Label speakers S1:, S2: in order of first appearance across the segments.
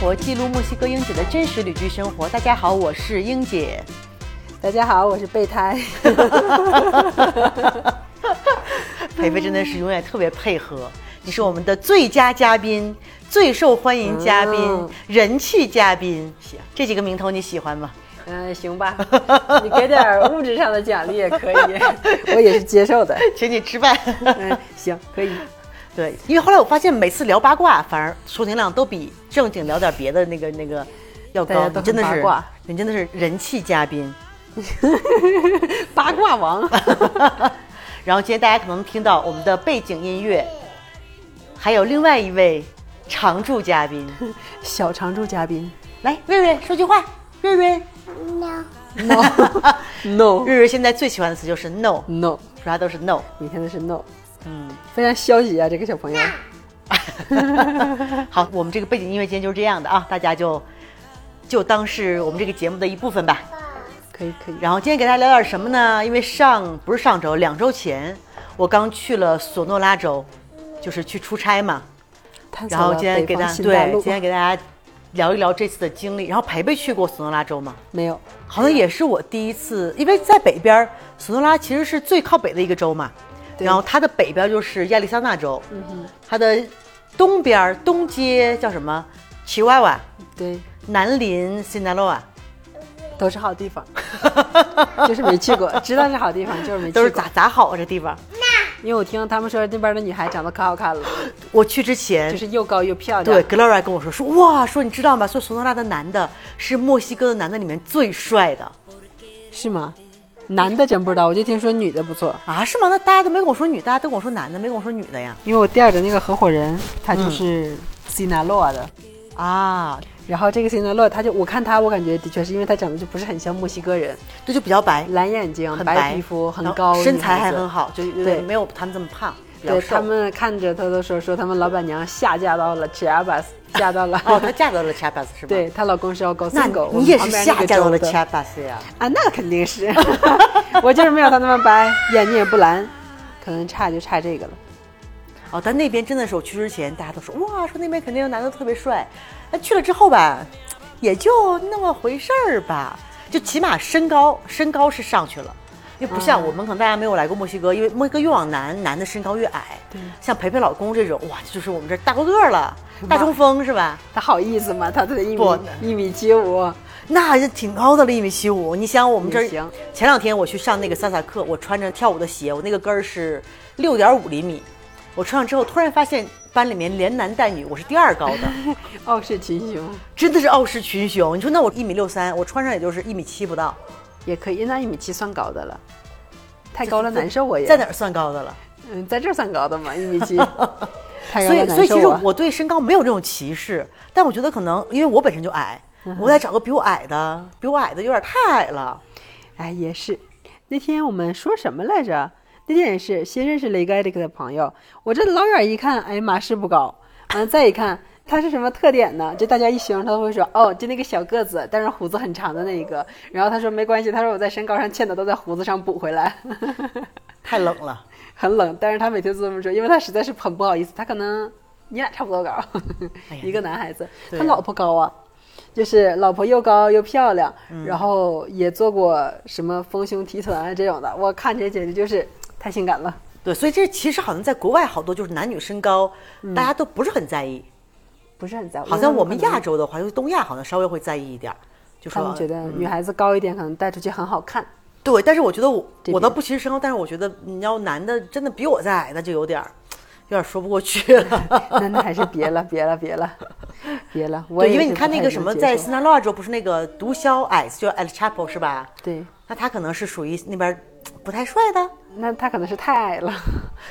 S1: 活，记录墨西哥英姐的真实旅居生活。大家好，我是英姐。
S2: 大家好，我是备胎。
S1: 培培真的是永远特别配合，你是我们的最佳嘉宾、最受欢迎嘉宾、
S2: 嗯
S1: 人气嘉宾。行这几个名头你喜欢吗？
S2: 嗯，行吧，你给点物质上的奖励也可以，我也是接受的。
S1: 请你吃饭。
S2: 嗯，行，可以。
S1: 对，因为后来我发现每次聊八卦，反而收听量都比正经聊点别的那个那个要高。你真的是
S2: 八卦，
S1: 你真的是人气嘉宾。
S2: 八卦王，
S1: 然后今天大家可能听到我们的背景音乐，还有另外一位常驻嘉宾，
S2: 小常驻嘉宾。
S1: 来，瑞瑞说句话。瑞瑞
S2: No No
S1: 瑞瑞现在最喜欢的词就是
S2: no，No，
S1: 说啥都是 no。
S2: 每天都是 No，
S1: 嗯，
S2: 非常消极啊，这个小朋友。
S1: 好，我们这个背景音乐今天就是这样的啊，大家就就当是我们这个节目的一部分吧。
S2: 可以可以。
S1: 然后今天给大家聊点什么呢？因为上不是上周，两周前我刚去了索诺拉州，就是去出差嘛。然后今天给大家对今天给大家聊一聊这次的经历。然后培培去过索诺拉州吗？
S2: 没有，
S1: 好像也是我第一次，因为在北边，索诺拉其实是最靠北的一个州嘛。
S2: 对
S1: 然后它的北边就是亚利桑那州，它的东边东街叫什么？奇瓦瓦，
S2: 对，
S1: 南临辛纳洛瓦，
S2: 都是好地方，就是没去过，知道是好地方，就是没去过。
S1: 都是咋咋好啊这地方。
S2: 因为我听他们说那边的女孩长得可好看了，
S1: 我去之前
S2: 就是又高又漂亮。
S1: 对，Gloria 跟我说说哇，说你知道吗？说索诺拉的男的是墨西哥的男的里面最帅的
S2: 是吗？男的真不知道，我就听说女的不错。
S1: 啊？是吗？那大家都没跟我说女，大家都跟我说男的，没跟我说女的呀？
S2: 因为我第二个那个合伙人，他
S1: 嗯
S2: 就是西南洛的，
S1: 啊，
S2: 然后这个西纳洛，他就我看他，我感觉的确是因为他长得就不是很像墨西哥人，
S1: 对就比较白，
S2: 蓝眼睛、
S1: 很
S2: 白皮肤、很
S1: 然后
S2: 高，
S1: 身材还很好，就有
S2: 对
S1: 没有他们这么胖，
S2: 对他们看着他的时候说他们老板娘下嫁到了 Chiapas，嫁到了
S1: 哦，她嫁到了 Chiapas 是吧？，
S2: 对她老公是要高
S1: 那
S2: 三狗，
S1: 你也
S2: 旁边
S1: 嫁到了
S2: 个州的
S1: Chiapas 呀？
S2: 啊，那肯定是，我就是没有他那么白，眼睛也不蓝，可能差就差这个了。
S1: 哦，但那边真的是我去之前，大家都说哇，说那边肯定有男的特别帅，那去了之后吧，也就那么回事儿吧，就起码身高身高是上去了。因为不像我们，可能大家没有来过墨西哥，因为墨西哥越往南，男的身高越矮。
S2: 对
S1: 像培培老公这种，哇，就是我们这儿大高个儿了，大中锋是吧？
S2: 他好意思吗？他才一米一米七五，
S1: 那还是挺高的了，一米七五。你想，我们这儿
S2: 行
S1: 前两天我去上那个萨萨课，我穿着跳舞的鞋，我那个跟儿是六点五厘米。我穿上之后，突然发现班里面连男带女，我是第二高的，
S2: 傲视群雄
S1: 真的是傲视群雄。你说那我一米六三，我穿上也就是一米七不到，
S2: 也可以，那一米七算高的了，太高了难受我也。
S1: 在哪儿算高的了？
S2: 嗯，在这儿算高的嘛，一米七，太高了
S1: 所以，所以其实。我对身高没有这种歧视，但我觉得可能因为我本身就矮，
S2: 嗯
S1: 我得找个比我矮的，比我矮的有点太矮了。
S2: 哎，也是。那天我们说什么来着？那天也是先认识了一个艾利克的朋友，我这老远一看，哎呀妈，是不高。完了再一看，他是什么特点呢？就大家一形容他都会说，哦，就那个小个子，但是胡子很长的那一个。然后他说没关系，他说我在身高上欠的都在胡子上补回来，
S1: 太冷了，
S2: 很冷。但是他每天都这么说，因为他实在是很不好意思，他可能你俩差不多高，一个男孩子，
S1: 对
S2: 他老婆高啊。就是老婆又高又漂亮，
S1: 嗯
S2: 然后也做过什么丰胸提臀啊这种的，我看起来简直就是太性感了。
S1: 对，所以这其实好像在国外好多就是男女身高，
S2: 嗯
S1: 大家都不是很在意。
S2: 不是很在乎。
S1: 好像我们亚洲的话，尤其东亚，好像稍微会在意一点儿，就说
S2: 觉得女孩子高一点，可能带出去很好看。
S1: 对。但是我觉得我我倒不歧视身高，但是我觉得你要男的真的比我再矮，那就有点儿有点说不过去了。
S2: 那那还是 别了，别了，别了，别了。我
S1: 对，因为你看那个什么，在斯纳洛亚州不是那个毒枭矮子，叫 El Chapo 是吧？
S2: 对，
S1: 那他可能是属于那边不太帅的。
S2: 那他可能是太矮了。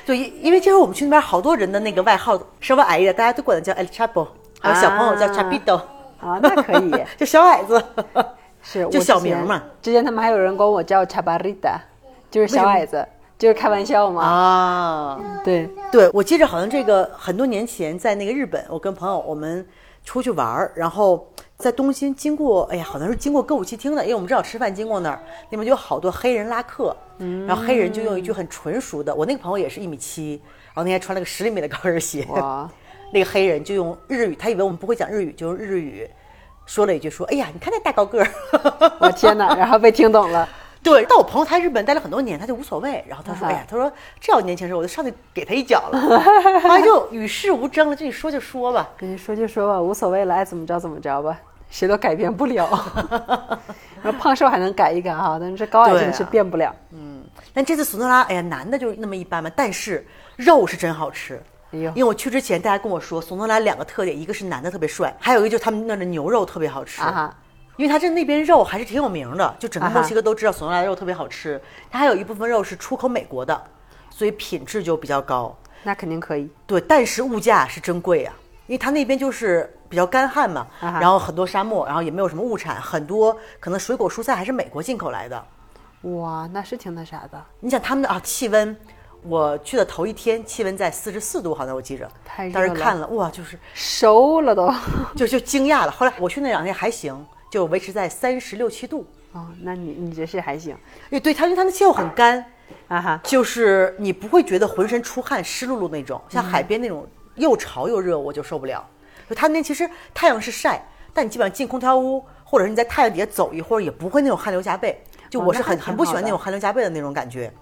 S1: 对，因因为这回我们去那边好多人的那个外号稍微矮一点，大家都管他叫 El Chapo，还有小朋友叫
S2: 啊。
S1: Chapito，、
S2: 啊，那可以，
S1: 就小矮子。
S2: 是
S1: 就
S2: 我
S1: 小名嘛。
S2: 之前他们还有人管我叫 Chaparrita，就是小矮子，就是开玩笑嘛。
S1: 啊，
S2: 对，
S1: 对，我记着好像这个很多年前在那个日本，我跟朋友我们出去玩儿，然后在东京经过，哎呀，好像是经过歌舞伎町的，因为我们正好吃饭经过那儿，那边就有好多黑人拉客，然后黑人就用一句很纯熟的，我那个朋友也是一米七，然后那天穿了个十厘米的高跟鞋，
S2: 哇，
S1: 那个黑人就用日语，他以为我们不会讲日语，就用日语说了一句说：“哎呀，你看那大高个儿。”
S2: 我天哪！然后被听懂了。
S1: 对，但我朋友他在日本待了很多年，他就无所谓。然后他说：“
S2: 啊哈
S1: 哎呀，他说这要年轻时候，我就上去给他一脚了。” 后来就与世无争了，就你说就说吧。
S2: 跟你说就说吧，无所谓了，爱怎么着怎么着吧，谁都改变不了。然后胖瘦还能改一改哈，但是这高矮真的是变不了。
S1: 嗯但这次索诺拉，哎呀，男的就那么一般嘛，但是肉是真好吃。
S2: 哎
S1: 因为我去之前，大家跟我说，索诺拉两个特点，一个是男的特别帅，还有一个就是他们那儿的牛肉特别好吃。
S2: 啊，
S1: 因为它这那边肉还是挺有名的，就整个墨西哥都知道索诺拉的肉特别好吃。它还有一部分肉是出口美国的，所以品质就比较高。
S2: 那肯定可以。
S1: 对，但是物价是真贵啊，因为它那边就是比较干旱嘛，
S2: 啊
S1: 然后很多沙漠，然后也没有什么物产，很多可能水果蔬菜还是美国进口来的。
S2: 哇，那是挺那啥的，
S1: 你想他们的啊气温，我去的头一天气温在四十四度，好像我记着，
S2: 太热了
S1: 当时看了哇，就是
S2: 熟了都。
S1: 就就惊讶了。后来我去那两天还行，就维持在三十六七度。
S2: 哦，那你你这是还行
S1: 哎，对，它因为它的气候很干，
S2: 啊哈。
S1: 就是你不会觉得浑身出汗、湿漉漉那种，像海边那种又潮又热，我就受不了。就它那边其实太阳是晒，但你基本上进空调屋，或者是你在太阳底下走一会儿，也不会那种汗流浃背。就我是很很不喜欢那种汗流浃背的那种感觉。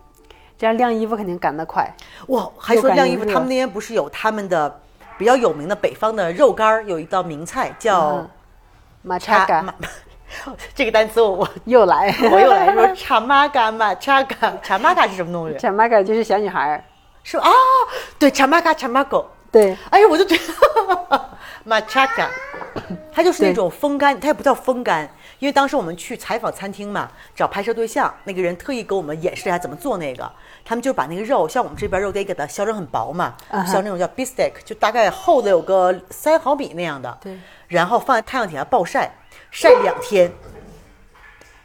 S2: 这样晾衣服肯定干得快。
S1: 哇，还说晾衣服，他们那边不是有他们的比较有名的北方的肉干儿，有一道名菜叫
S2: 嗯马查嘎
S1: 马，这个单词我我
S2: 又来，
S1: 我又来说查玛嘎马查嘎查玛嘎是什么东西？
S2: 查玛嘎就是小女孩儿。
S1: 是啊，对查玛嘎查玛狗。
S2: 对，
S1: 哎呀，我就觉得马查嘎，它就是那种风干，它也不叫风干，因为当时我们去采访餐厅嘛，找拍摄对象，那个人特意给我们演示一下怎么做那个。他们就把那个肉，像我们这边肉得给它削成很薄嘛削那种叫 beef steak，就大概厚的有个三毫米那样的。
S2: 对，
S1: 然后放在太阳底下暴晒，晒两天。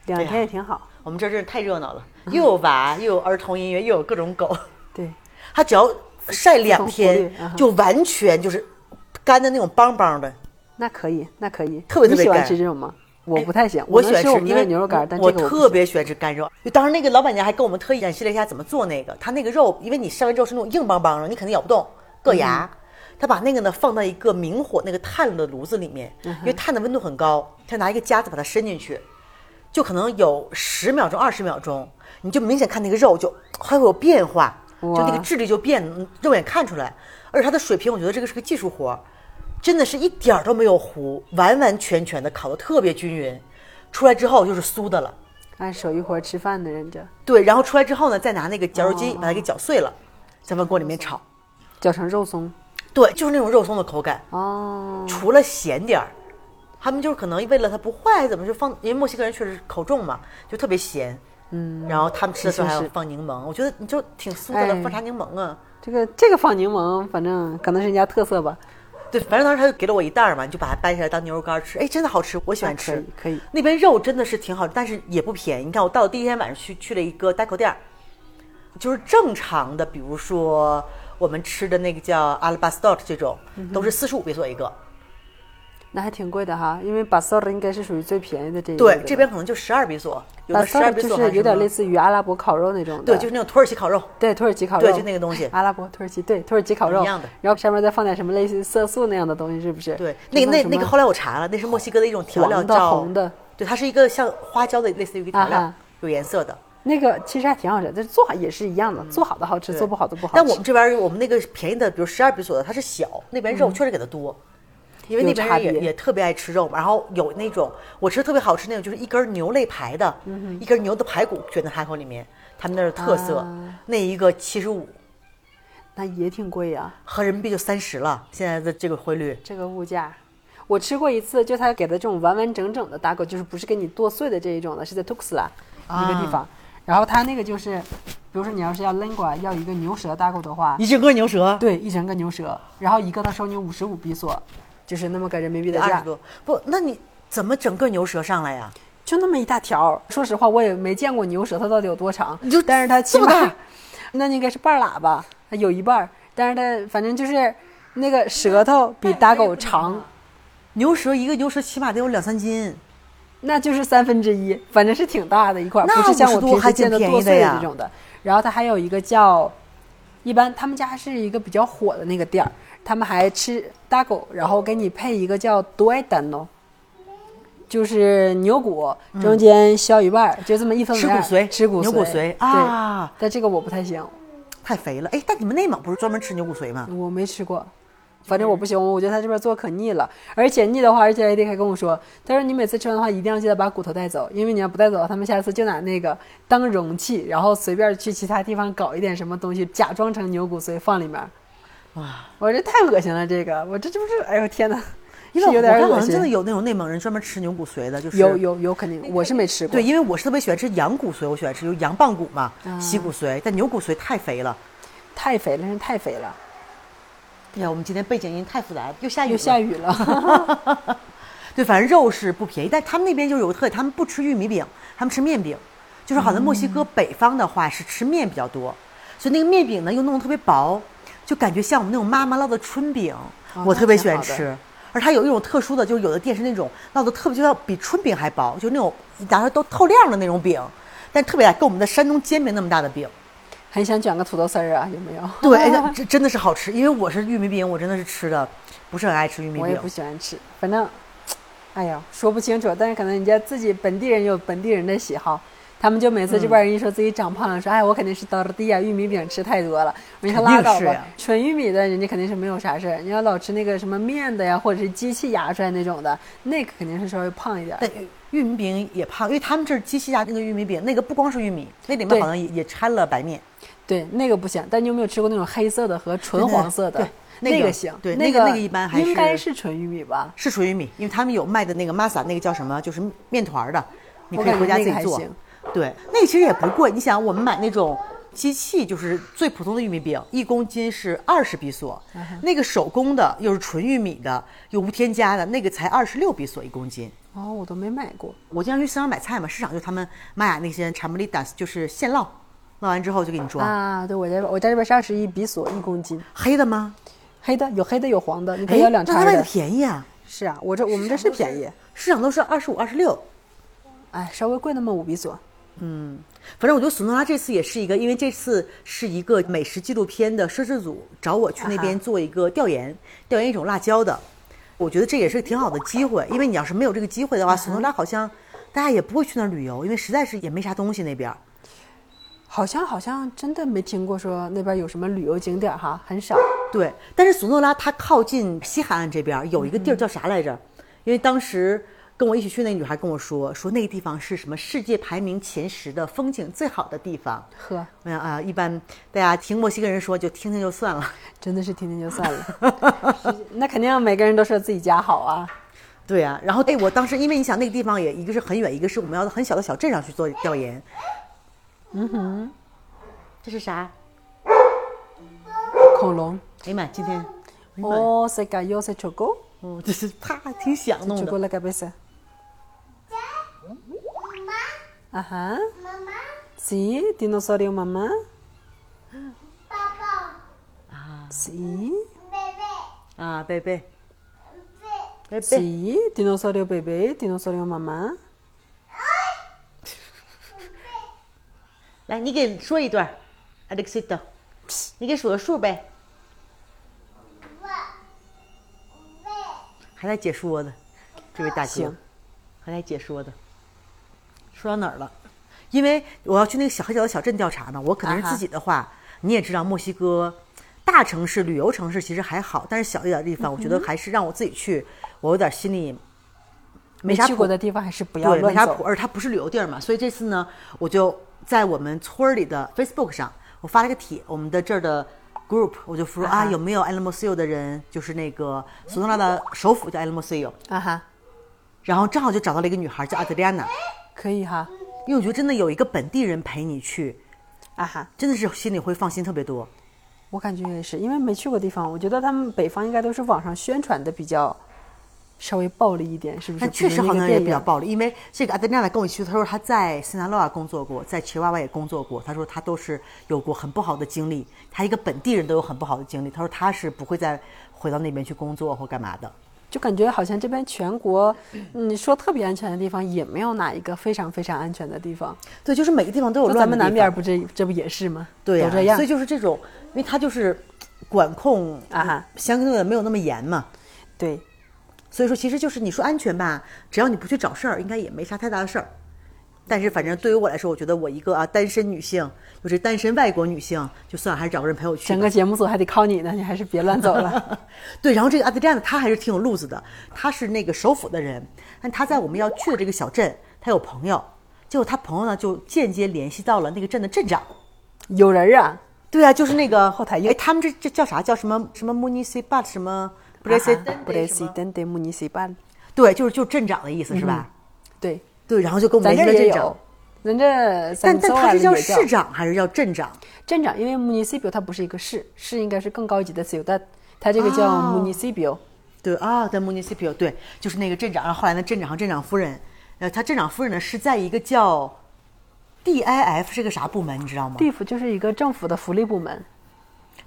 S2: 两天也挺好。
S1: 我们这儿真是太热闹了，又有娃，又有儿童音乐，又有各种狗。
S2: 对，
S1: 它只要晒两天就完全就是干的那种邦邦的。
S2: 那可以，那可以。
S1: 特别特别
S2: 你喜欢吃这种吗？我不太喜欢，
S1: 我喜欢吃，因为
S2: 牛肉干，但
S1: 我
S2: 我
S1: 特别喜欢吃干肉。就当时那个老板娘还跟我们特意演示了一下怎么做那个。她那个肉，因为你晒完之后是那种硬邦邦的，你肯定咬不动，硌牙。
S2: 嗯
S1: 她把那个呢放到一个明火那个炭的炉子里面，
S2: 嗯
S1: 因为炭的温度很高，她拿一个夹子把它伸进去，就可能有十秒钟、二十秒钟，你就明显看那个肉就还会有变化，就那个质地就变，嗯肉眼看出来。而且它的水平，我觉得这个是个技术活儿，真的是一点儿都没有糊，完完全全的烤的特别均匀，出来之后就是酥的了。
S2: 按手艺活吃饭的人家，
S1: 对，然后出来之后呢，再拿那个绞肉
S2: 哦
S1: 机把它给绞碎了，再往锅里面炒。
S2: 绞成肉松。
S1: 对，就是那种肉松的口感，
S2: 哦，
S1: 除了咸点儿，他们就是可能为了它不坏，怎么就放？因为墨西哥人确实口重嘛，就特别咸。嗯，然后他们吃的时候还放柠檬，我觉得你就挺酥的了，
S2: 哎
S1: 放啥柠檬啊？
S2: 这个这个放柠檬，反正可能是人家特色吧。
S1: 对，反正当时他就给了我一袋儿嘛，你就把它掰下来当牛肉干儿吃，哎，真的好吃，我喜欢吃
S2: 以。可以
S1: 那边肉真的是挺好，但是也不便宜。你看我到了第一天晚上去去了一个代购店儿，就是正常的，比如说我们吃的那个叫阿拉巴斯 t 这种，
S2: 嗯
S1: 都是四十五比索一个。
S2: 那还挺贵的哈，因为巴塞尔应该是属于最便宜的这一类
S1: 对，这边可能就十二比索，有的十二比索
S2: 是有点类
S1: 似，
S2: 于阿拉伯烤肉那种的，
S1: 对，就是那种土耳其烤肉。
S2: 对土耳其烤肉，
S1: 对就那个东西
S2: 阿拉伯土耳其对土耳其烤肉
S1: 一样的
S2: 然后上面再放点什么类似于色素那样的东西，是不是？
S1: 对，那那那个后来我查了，那是墨西哥的一种调料，叫
S2: 红的。
S1: 对，它是一个像花椒的，类似于一个调料有颜色的。
S2: 那个其实还挺好吃，但是做好也是一样的，做好的好吃，做不好的不好吃。
S1: 但我们这边我们那个便宜的，比如十二比索的，它是小，那边肉确实给的多。因为那边人也也特别爱吃肉嘛，然后有那种我吃的特别好吃那种，就是一根牛肋排的，
S2: 嗯
S1: 一根牛的排骨卷在海口里面，他们那儿的特色，
S2: 啊
S1: 那一个七十五，
S2: 那也挺贵呀、
S1: 合人民币就三十了，现在的这个汇率。
S2: 这个物价。我吃过一次，就他给的这种完完整整的大狗，就是不是给你剁碎的这一种的，是在 Tuxla 一个地
S1: 啊
S2: 方。然后他那个就是，比如说你要是要 lingua 要一个牛舌大狗的话，
S1: 一整个牛舌，
S2: 对，一整个牛舌，然后一个他收你五十五比索，就是那么个人民币的价
S1: 二十，多，不，那你怎么整个牛舌上来呀？
S2: 就那么一大条。说实话，我也没见过牛舌头到底有多长，
S1: 你就
S2: 但是它起码那应该是半喇叭，它有一半，但是它反正就是那个舌头比大狗长。
S1: 牛舌一个牛舌起码得有两三斤，
S2: 那就是三分之一，反正是挺大的一块不是像我
S1: 50多
S2: 平时见的剁碎这种的。然后它还有一个叫一般他们家是一个比较火的那个店儿，他们还吃大狗，然后给你配一个叫 duodeno，，就是牛骨中间削一半儿，就这么一分为二
S1: 吃骨髓，
S2: 吃骨
S1: 牛骨髓啊，
S2: 对，但这个我不太行，
S1: 太肥了。哎，但你们内蒙不是专门吃牛骨髓吗？
S2: 我没吃过。反正我不行，我觉得他这边做可腻了，而且腻的话，而且 AD 还跟我说，他说你每次吃完的话，一定要记得把骨头带走，因为你要不带走，他们下次就拿那个当容器，然后随便去其他地方搞一点什么东西，假装成牛骨髓放里面。
S1: 哇，
S2: 我这太恶心了，这个我这这不是，哎呦天哪，
S1: 因为
S2: 有点恶
S1: 我看好像真的。有那种内蒙人专门吃牛骨髓的，就是
S2: 有有有肯定，我是没吃过。
S1: 对，因为我是特别喜欢吃羊骨髓，我喜欢吃有羊棒骨嘛，西骨髓，但牛骨髓太肥了。
S2: 太肥了，真是太肥了，
S1: 哎呀，我们今天背景音太复杂了，又下雨
S2: 又。下雨了。
S1: 对，反正肉是不便宜，但他们那边就有个特点，他们不吃玉米饼，他们吃面饼。就是好像墨西哥北方的话是吃面比较多，所以那个面饼呢又弄得特别薄，就感觉像我们那种妈妈烙的春饼，
S2: 哦
S1: 我特别喜欢吃。而它有一种特殊的，就是有的店是那种烙的特别，就要比春饼还薄，就那种拿出来都透亮的那种饼，但特别大，跟我们的山东煎饼那么大的饼。
S2: 很想卷个土豆丝儿啊，有没有？
S1: 对，哎这真的是好吃，因为我是玉米饼，我真的是吃的不是很爱吃玉米饼
S2: 我也不。喜欢吃，反正，哎呀，说不清楚。但是可能人家自己本地人有本地人的喜好，他们就每次这边人一说自己长胖了，说哎，我肯定是倒地呀，玉米饼吃太多了。我说你
S1: 肯定
S2: 拉倒吧，纯玉米的人家肯定是没有啥事儿。你要老吃那个什么面的呀，或者是机器压出来那种的，那个肯定是稍微胖一点
S1: 玉米饼也胖，因为他们这儿机器压那个玉米饼，那个不光是玉米，那里面好像也也掺了白面。
S2: 对，那个不行。但你有没有吃过那种黑色的和纯黄色的？
S1: 对对那个
S2: 那行。
S1: 对
S2: 那
S1: 那个那个一般还是
S2: 应该
S1: 是
S2: 是纯玉米吧？
S1: 是纯玉米，因为他们有卖的那个 masa，那个叫什么，就是面团儿的，你可以回家自己做。对，那个其实也不贵。你想，我们买那种机器，就是最普通的玉米饼，一公斤是二十比索，
S2: 嗯
S1: 那个手工的又是纯玉米的，又无添加的，那个才二十六比索一公斤。
S2: 哦，我都没买过。
S1: 我经常去市场买菜嘛，市场就他们玛雅那些查莫利达斯，就是现烙，烙完之后就给你装。
S2: 啊，对，我家我家这边是二十一比索一公斤。
S1: 黑的吗？
S2: 黑的有黑的有黄的，你可
S1: 哎
S2: 以要两
S1: 那它卖的
S2: 叉的。
S1: 便宜啊，
S2: 是啊，我这我们这是便宜，
S1: 市场都是二十五、二十六。
S2: 哎，稍微贵那么五比索。
S1: 反正我觉得索诺拉这次也是一个，因为这次是一个美食纪录片的摄制组找我去那边做一个调研，调研一种辣椒的。我觉得这也是个挺好的机会，因为你要是没有这个机会的话，索诺拉好像大家也不会去那儿旅游，因为实在是也没啥东西那边儿。
S2: 好像好像真的没听过说那边有什么旅游景点哈，很少。
S1: 对，但是索诺拉它靠近西海岸这边儿有一个地儿叫啥来着？因为当时跟我一起去那女孩跟我说，说那个地方是什么世界排名前十的风景最好的地方。
S2: 呵，
S1: 我想啊，一般大家听墨西哥人说就听听就算了。
S2: 真的是听听就算了。是 那肯定每个人都说自己家好啊。
S1: 对啊、然后哎，我当时因为你想那个地方也一个是很远，一个是我们要到很小的小镇上去做调研。嗯哼，这是啥？
S2: 恐龙。
S1: 哎呀妈，今天，哎呀妈呀，
S2: 哦，se cayó, se chocó,
S1: 哦，这是啪，挺响弄的。
S2: cabeza. Ajá.
S3: Mamá,
S2: Sí, dinosaurio mamá.
S3: papá,
S2: Sí.
S3: bebé,
S1: 啊，贝贝
S3: ，bebé.
S1: 贝贝
S2: ，Sí, dinosaurio bebé, dinosaurio mamá.
S1: 来，你给说一段，Alexito，你给数个数呗。还在解说的，这位大哥，还在解说的。说到哪儿了？因为我要去那个小黑角的小镇调查嘛，我可能是自己的话，你也知道，墨西哥大城市、旅游城市其实还好，但是小一点的地方，我觉得还是让我自己去，我有点心里没
S2: 去过的地方还是不要乱走
S1: 啥谱，。而它不是旅游地儿嘛，所以这次呢，我就在我们村儿里的 Facebook 上，我发了个帖，我们的这儿的 group，我就说啊，
S2: 啊
S1: 有没有 El Mosio 的人，就是那个索诺拉的首府叫 El Mosio，
S2: 啊哈，
S1: 然后正好就找到了一个女孩叫 Adriana，
S2: 可以哈，
S1: 因为我觉得真的有一个本地人陪你去，
S2: 啊哈。
S1: 真的是心里会放心特别多。
S2: 我感觉也是，因为没去过地方，我觉得他们北方应该都是网上宣传的比较稍微暴力一点，是不是？
S1: 但确实好像也比较暴力，因为这个阿德娜娜跟我一起去，他说他在塞纳洛瓦工作过，在奇瓦瓦也工作过，他说他都是有过很不好的经历，他一个本地人都有很不好的经历，他说他是不会再回到那边去工作或干嘛的。
S2: 就感觉好像这边全国，你，说特别安全的地方也没有哪一个非常非常安全的地方。
S1: 对，就是每个地方都有
S2: 乱咱们南边不这这不也是吗？
S1: 对呀、
S2: 都这样
S1: 所以就是这种，因为它就是管控
S2: 啊
S1: 相对的没有那么严嘛。
S2: 对，
S1: 所以说，其实就是你说安全吧，只要你不去找事儿，应该也没啥太大的事儿。但是反正对于我来说，我觉得我一个啊单身女性，就是单身外国女性，就算了还是找个人陪我去。
S2: 整个节目组还得靠你呢，你还是别乱走了。
S1: 对，然后这个阿德里亚呢，他还是挺有路子的。他是那个首府的人，但他在我们要去的这个小镇，他有朋友。结果他朋友呢，就间接联系到了那个镇的镇长。
S2: 有人啊，
S1: 对啊，就是那个
S2: 后台硬
S1: 哎，他们这这叫啥？叫什么什么 municipal 什么 president？、
S2: municipal，
S1: 对，就是就镇长的意思是吧？
S2: 对，
S1: 对，然后就跟我们
S2: 咱这儿也
S1: 联系了镇长
S2: 有。，咱这
S1: 但但他是叫市
S2: 市
S1: 长还是叫镇长？
S2: 镇长，因为 municipal 它不是一个市，市应该是更高级的 ciudad，它这个叫
S1: 哦
S2: municipal。
S1: 对啊，在 municipal 对，就是那个镇长。然后后来呢，镇长和镇长夫人，呃，他镇长夫人呢是在一个叫 DIF 是个啥部门，你知道吗
S2: ？？DIF 就是一个政府的福利部门。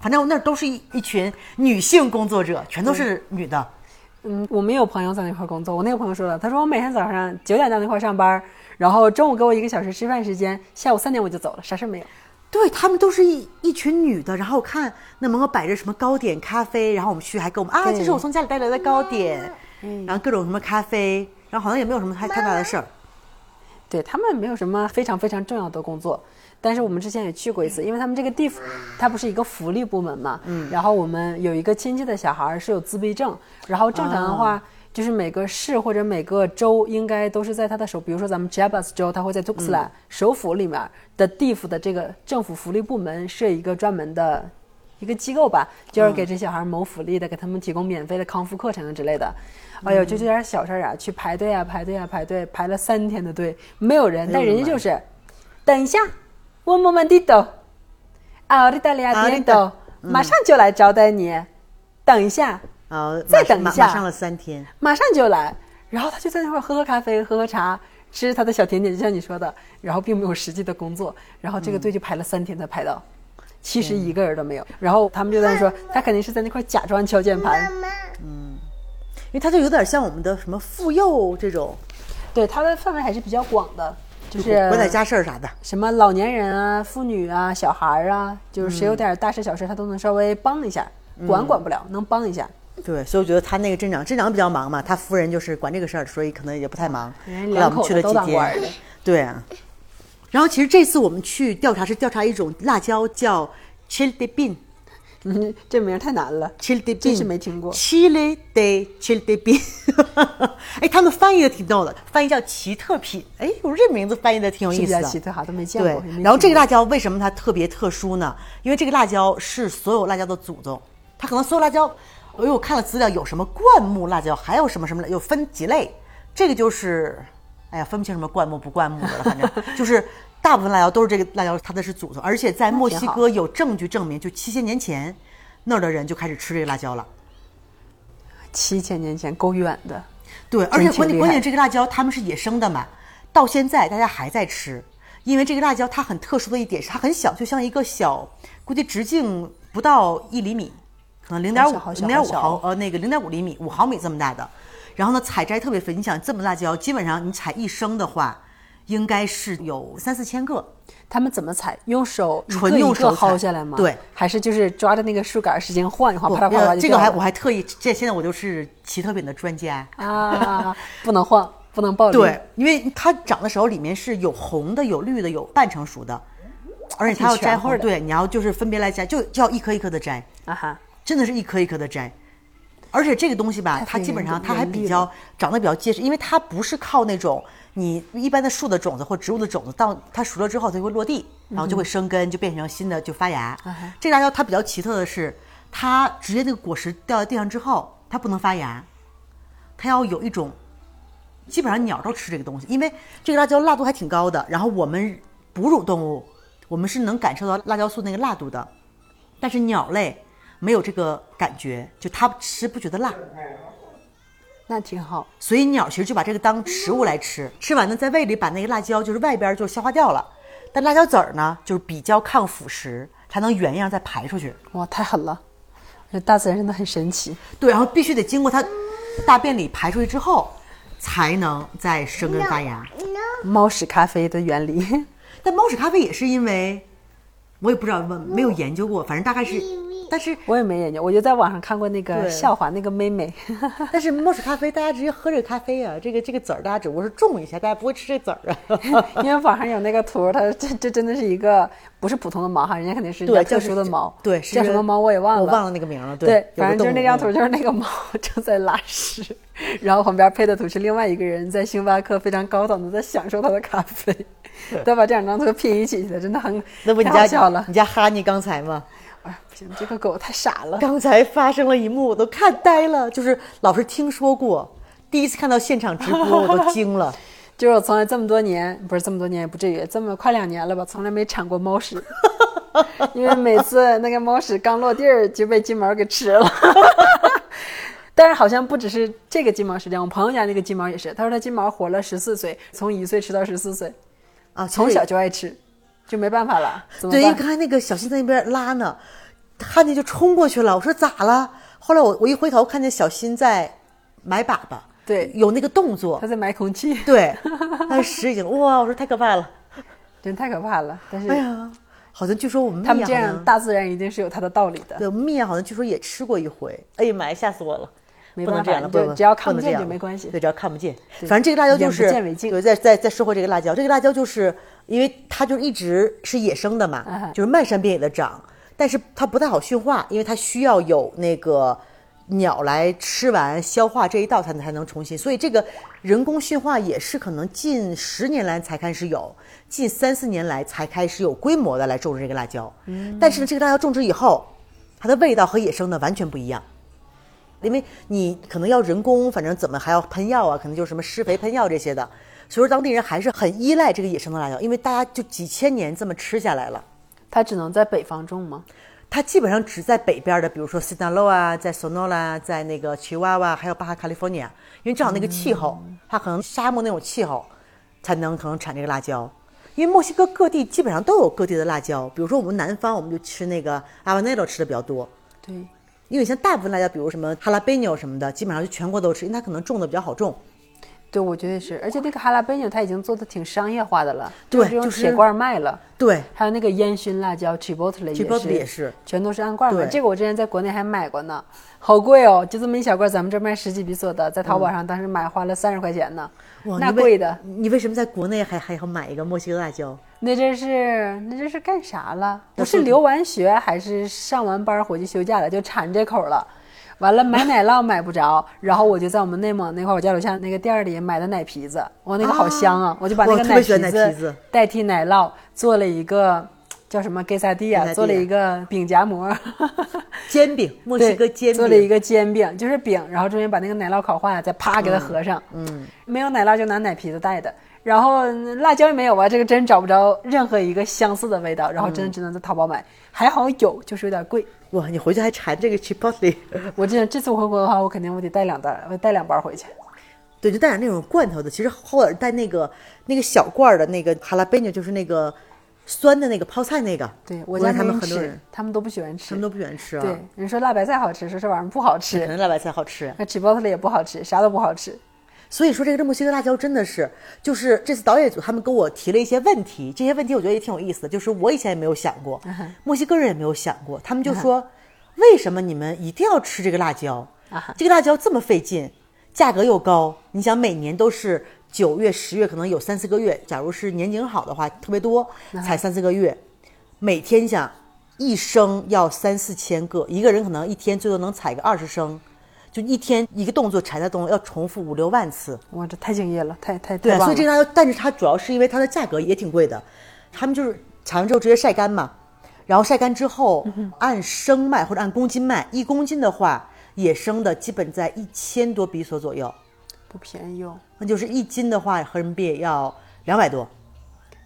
S1: 反正那都是一一群女性工作者，全都是女的。
S2: 嗯，我没有朋友在那块工作。我那个朋友说了，他说我每天早上九点到那块儿上班，然后中午给我一个小时吃饭时间，下午三点我就走了，啥事儿没有。
S1: 对他们都是一一群女的，然后看那门口摆着什么糕点、咖啡，然后我们去还给我们啊，这是我从家里带来的糕点，然后各种什么咖啡，然后好像也没有什么太太大的事儿。
S2: 对他们没有什么非常非常重要的工作，但是我们之前也去过一次，因为他们这个地府，它不是一个福利部门嘛，嗯，然后我们有一个亲戚的小孩儿是有自闭症，然后正常的话。就是每个市或者每个州应该都是在他的首，比如说咱们 Jabas 州，他会在 Tuxtla、首府里面的地府的这个政府福利部门设一个专门的一个机构吧，就是给这小孩谋福利的，给他们提供免费的康复课程之类的。哎呦，就这点小事儿啊，去排队啊，排队啊，排队，排了三天的队，没有人，但人家就是，等一下，我们们的都，啊，的利亚点都，马上就来招待你，等一下，
S1: 呃，
S2: 再等一下。
S1: 马马上了三天。
S2: 马上就来。然后他就在那块儿喝喝咖啡，喝喝茶，吃他的小甜点，就像你说的，然后并没有实际的工作，然后这个队就排了三天才排到。其实一个人都没有，然后他们就在那说，他肯定是在那块假装敲键盘，
S3: 妈妈，
S1: 因为他就有点像我们的什么妇幼这种。
S2: 对，他的范围还是比较广的，就是
S1: 管点家事儿啥的。
S2: 什么老年人啊、妇女啊、小孩儿啊，就是谁有点大事小事，他都能稍微帮一下，管管不了，能帮一下。
S1: 对，所以我觉得他那个镇长，镇长比较忙嘛，他夫人就是管这个事儿，所以可能也不太忙。
S2: 人
S1: 后来我们去了
S2: 两口子都当
S1: 几天
S2: 官的，
S1: 对啊。然后其实这次我们去调查是调查一种辣椒叫 chili bean。
S2: 嗯，这名儿太难了
S1: ，chili de bean，
S2: 真是没听过
S1: chili de chili de bean，哎，他们翻译的挺逗的，翻译叫奇特品。哎，我这名字翻译的挺有意思的。
S2: 较奇特哈，都没见过。
S1: 对然后这个辣椒为什么它特别特殊呢？因为这个辣椒是所有辣椒的祖宗，它可能所有辣椒，因为我看了资料，有什么灌木辣椒，还有什么什么，有分几类。这个就是，哎呀，分不清什么灌木不灌木的了，反正 就是大部分辣椒都是这个辣椒，它的是祖宗，而且在墨西哥有证据证明，就七千年前那儿的人就开始吃这个辣椒了。
S2: 七千年前够远的，
S1: 对，而且关键关键这个辣椒他们是野生的嘛，到现在大家还在吃，因为这个辣椒它很特殊的一点是它很小，就像一个小，估计直径不到一厘米，可能零点五零点五毫呃那个零点五厘米五毫米这么大的，然后呢采摘特别费，你想这么辣椒，基本上你采一升的话，应该是有三四千个。
S2: 他们怎么采？用手一
S1: 纯
S2: 个一个
S1: 用手
S2: 薅下来吗？
S1: 对，
S2: 还是就是抓着那个树杆儿使劲晃一晃，啪啪啦
S1: 啪这个还我还特意，这现在我就是奇特品的专家。
S2: 啊，不能晃，不能暴力。
S1: 对，因为它长的时候里面是有红的、有绿的、有半成熟的，而且它要摘红，对，你要就是分别来摘，就就要一颗一颗的摘，
S2: 啊哈，
S1: 真的是一颗一颗的摘。而且这个东西吧，它基本上它还比较长得比较结实，因为它不是靠那种你一般的树的种子或植物的种子，到它熟了之后它就会落地，然后就会生根，就变成新的就发芽。这个辣椒它比较奇特的是，它直接那个果实掉在地上之后，它不能发芽，它要有一种基本上鸟都吃这个东西，因为这个辣椒辣度还挺高的。然后我们哺乳动物，我们是能感受到辣椒素那个辣度的，但是鸟类没有这个感觉，就它吃不觉得辣，
S2: 那挺好。
S1: 所以鸟其实就把这个当食物来吃。吃完呢，在胃里把那个辣椒就是外边就消化掉了，但辣椒籽儿呢就是比较抗腐蚀，才能原样再排出去。
S2: 哇，太狠了！这大自然真的很神奇。
S1: 对，然后必须得经过它大便里排出去之后，才能再生根发芽。
S2: 猫屎咖啡的原理。
S1: 但猫屎咖啡也是因为，我也不知道，没没有研究过，反正大概是，但是
S2: 我也没研究，我就在网上看过那个笑话，那个妹妹，
S1: 但是猫屎咖啡大家直接喝这个咖啡啊，这个这个籽儿大家只不过是种一下，大家不会吃这籽儿啊。
S2: 因为网上有那个图，它这这真的是一个不是普通的猫哈，人家肯定是比较，特
S1: 叫
S2: 殊的猫，
S1: 对，是
S2: 叫什么猫我也忘了，
S1: 我忘了那个名了。
S2: 对，反正就是那张图，就是那个猫正在拉屎，然后旁边配的图是另外一个人在星巴克非常高档的在享受他的咖啡，他把这两张图拼一起的，真的很太
S1: 那不你家
S2: 了。
S1: 你家哈尼刚才吗？
S2: 哎，不行，这个狗太傻了。
S1: 刚才发生了一幕，我都看呆了。就是老是听说过，第一次看到现场直播，我都惊了。
S2: 就是我从来这么多年，不是这么多年，也不至于这么快两年了吧，从来没铲过猫屎，因为每次那个猫屎刚落地儿就被金毛给吃了。但是好像不只是这个金毛是这样，我朋友家那个金毛也是，他说他金毛活了十四岁，从一岁吃到十四岁，
S1: 啊，
S2: 从小就爱吃，就没办法了，
S1: 对，因为
S2: 办？
S1: 刚才那个小新在那边拉呢，看见就冲过去了。我说咋了？后来我我一回头看见小新在买粑粑，
S2: 对
S1: 有那个动作
S2: 他，在买空气，
S1: 对，但是屎已经哇，我说太可怕了。
S2: 真太可怕了。但是
S1: 哎呀，好像据说我们
S2: 他们这样大自然一定是有它的道理的，
S1: 对，我们蜜好像据说也吃过一回。哎呀妈呀，吓死我了！
S2: 没办法，
S1: 不能这样了，
S2: 你
S1: 不能
S2: 只要看不见就没关系。
S1: 对，只要看不见。反正这个辣椒就是
S2: 见
S1: 对，在在在说回这个辣椒，这个辣椒就是因为它就一直是野生的嘛，就是漫山遍野的长，但是它不太好驯化，因为它需要有那个鸟来吃完消化这一道才能才能重新，所以这个人工驯化也是可能近十年来才开始有，近三四年来才开始有规模的来种植这个辣椒。嗯，但是呢，这个辣椒种植以后，它的味道和野生的完全不一样。因为你可能要人工，反正怎么还要喷药啊，可能就是什么施肥、喷药这些的，所以说当地人还是很依赖这个野生的辣椒，因为大家就几千年这么吃下来了。
S2: 它只能在北方种吗？
S1: 它基本上只在北边的，比如说 Sinaloa 啊，在 Sonora，在那个 Chihuahua，还有巴哈 California，因为正好那个气候，它可能沙漠那种气候，才能可能产这个辣椒。因为墨西哥各地基本上都有各地的辣椒，比如说我们南方，我们就吃那个 habanero 吃的比较多，
S2: 对，
S1: 因为像大部分辣椒，比如什么哈拉贝纽什么的，基本上就全国都吃，因为它可能种的比较好种。
S2: 对，我觉得是，而且那个哈拉贝纽它已经做的挺商业化的了，
S1: 对
S2: 是用
S1: 就是
S2: 铁罐卖了。
S1: 对，
S2: 还有那个烟熏辣椒 Chipotle 也是，
S1: 也是
S2: 全都是按罐买。
S1: 对
S2: 这个我之前在国内还买过呢，好贵哦，就这么一小罐，咱们这卖十几比索的，在淘宝上当时买花了三十块钱呢，
S1: 哇，
S2: 那贵的。
S1: 你为什么在国内还还要买一个墨西哥辣椒？
S2: 那这是那这是干啥了？不是留完学还是上完班回去休假了，就馋这口了。完了买奶酪买不着，然后我就在我们内蒙那块儿我家楼下那个店儿里买的奶皮子，哇，那个好香啊！我就把那个
S1: 奶皮
S2: 子
S1: 子
S2: 代替奶酪做了一个叫什么 g 萨蒂亚，做了一个饼夹馍，
S1: 煎饼，墨西哥煎饼，
S2: 做了一个煎饼，就是饼，然后中间把那个奶酪烤化了，再啪给它合上。嗯，没有奶酪就拿奶皮子带的。然后嗯辣椒也没有吧，这个真找不着任何一个相似的味道，然后真的只能在淘宝买，还好有，就是有点贵。
S1: 哇，你回去还馋这个 chipotle，
S2: 我这这次我回国的话，我肯定我得带两袋，我带两包回去。
S1: 对，就带点那种罐头的。其实后尔带那个那个小罐儿的那个哈拉贝纽，就是那个酸的那个泡菜那个。
S2: 对我家
S1: 他们很多人，
S2: 他们都不喜欢吃
S1: 他们。都不喜欢吃啊。
S2: 对，人说辣白菜好吃，说这玩意儿不好
S1: 可
S2: 吃，
S1: 能辣白菜好吃。
S2: 那 Chipotle 也不好吃，啥都不好吃。
S1: 所以说，这个墨西哥辣椒真的是，就是这次导演组他们跟我提了一些问题，这些问题我觉得也挺有意思的，就是我以前也没有想过，墨西哥人也没有想过，他们就说，为什么你们一定要吃这个辣椒？这个辣椒这么费劲，价格又高，你想每年都是九月、十月，可能有三四个月，假如是年景好的话，特别多，才三四个月，每天想一升要三四千个，一个人可能一天最多能采个二十升。就一天一个动作产的动作要重复五六万次，
S2: 哇，这太敬业了，太太
S1: 对。所以这个但是它主要是因为它的价格也挺贵的，他们就是采完之后直接晒干嘛，然后晒干之后按升卖或者按公斤卖，一公斤的话野生的基本在一千多比索左右，
S2: 不便宜哦，
S1: 那就是一斤的话合人民币要两百多，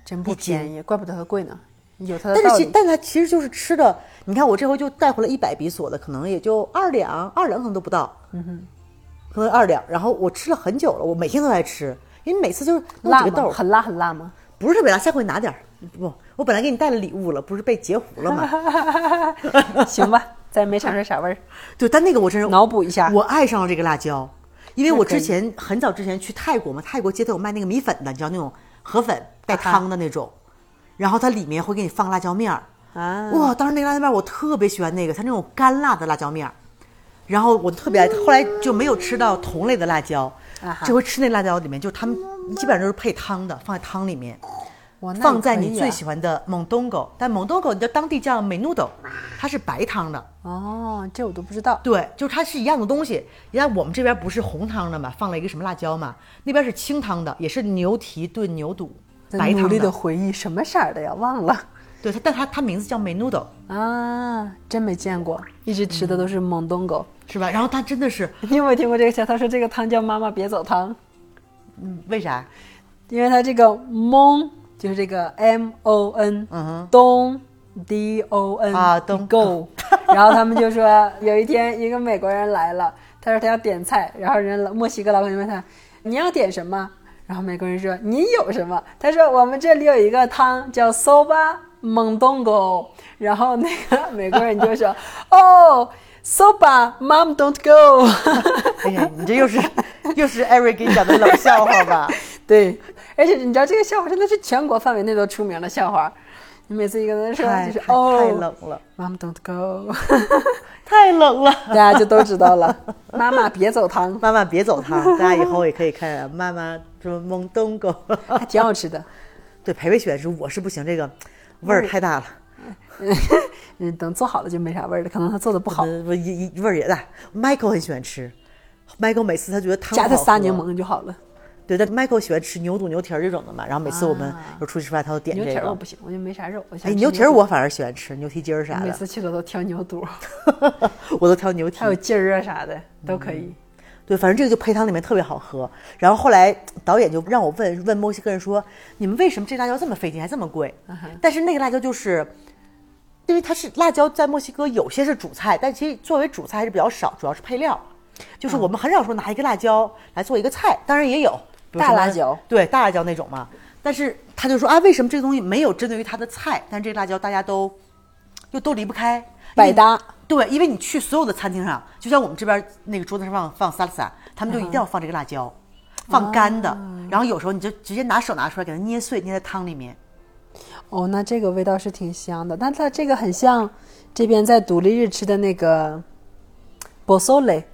S2: 真不便宜，怪不得它贵呢，有它的。
S1: 但是其但它其实就是吃的，你看我这回就带回来一百比索的，可能也就二两，二两可能都不到，嗯哼，可能二两，然后我吃了很久了，我每天都在吃，因为每次就是弄
S2: 辣
S1: 几个豆？，
S2: 很辣很辣吗？
S1: 不是特别辣，下回拿点儿。不，我本来给你带了礼物了，不是被截胡了吗？
S2: 行吧，咱也没尝出啥味儿，
S1: 对，但那个我真是
S2: 脑补一下。
S1: 我爱上了这个辣椒，因为我之前很早之前去泰国嘛，泰国街头有卖那个米粉的，你知道那种河粉带汤的那种，然后它里面会给你放辣椒面儿。
S2: 啊，
S1: 哇，当时那个辣椒面儿我特别喜欢那个，它那种干辣的辣椒面儿，然后我特别爱，后来就没有吃到同类的辣椒这回吃那辣椒里面，就他们基本上都是配汤的，放在汤里面。放在你最喜欢的蒙东狗，但蒙东狗你知道当地叫美努豆，它是白汤的。
S2: 哦，这我都不知道。
S1: 对，就是它是一样的东西。你看我们这边不是红汤的嘛，放了一个什么辣椒嘛，那边是清汤的，也是牛蹄炖牛肚，白汤
S2: 在努力的回忆什么色儿的呀？忘了
S1: 对，它但它它名字叫美努豆，
S2: 啊，真没见过，一直吃的都是蒙东狗。
S1: 是吧？然后它真的是，
S2: 你有没有听过这个笑？他说这个汤叫“妈妈别走汤
S1: 嗯，为啥？”，
S2: 因为它这个蒙就是这个 M O N，
S1: 嗯哼
S2: 东 D O N
S1: 啊东
S2: Go，然后他们就说有一天一个美国人来了，他说他要点菜，然后人墨西哥老板就问他你要点什么，然后美国人说你有什么？他说我们这里有一个汤叫 soba mondongo，然后那个美国人就说 哦 soba mom don't go，
S1: 哎呀，你这又是 又是艾瑞给你讲的冷笑话吧？
S2: 对，而且你知道这个笑话真的是全国范围内都出名的笑话。你每次一跟他说
S1: 太
S2: 就是
S1: 太
S2: 哦，
S1: 太冷了
S2: ，，Mom don't go，
S1: 太冷了。
S2: 大家就都知道了。妈妈别走汤，
S1: 妈妈别走汤，大家以后也可以看啊妈妈什么蒙东狗。
S2: 还挺好吃的。
S1: 对，培培喜欢吃，我是不行，这个味儿太大了，
S2: 嗯，等做好了就没啥味儿了，可能他做的不好，
S1: 呃，一一味儿也大。Michael 很喜欢吃，Michael 每次他觉得汤
S2: 加点
S1: 好喝
S2: 撒柠，檬就好了。
S1: 对，但 Michael 喜欢吃牛肚、牛蹄儿这种的嘛。然后每次我们
S2: 啊
S1: 有出去吃饭，他都点
S2: 牛
S1: 这个。
S2: 蹄儿我不行，我就没啥肉。
S1: 哎，牛蹄儿我反而喜欢吃牛蹄筋儿啥的，
S2: 每次去了都挑牛肚，
S1: 我都挑牛蹄
S2: 还。有筋儿啊啥的都可以。
S1: 对，反正这个就配汤里面特别好喝。然后后来导演就让我问问墨西哥人说，你们为什么这辣椒这么费劲，还这么贵？但是那个辣椒就是，因为它是辣椒，在墨西哥有些是主菜，但其实作为主菜还是比较少，主要是配料。就是我们很少说拿一个辣椒来做一个菜，当然也有
S2: 大辣椒
S1: 对大辣椒那种嘛。但是他就说啊，为什么这个东西没有针对于他的菜，但这个辣椒大家都又都离不开
S2: 百搭。
S1: 对，因为你去所有的餐厅上，就像我们这边那个桌子上放放 salsa，他们就一定要放这个辣椒，放干的。然后有时候你就直接拿手拿出来，给它捏碎，捏在汤里面。
S2: 哦，那这个味道是挺香的，但它这个很像这边在独立日吃的那个 b o s o l e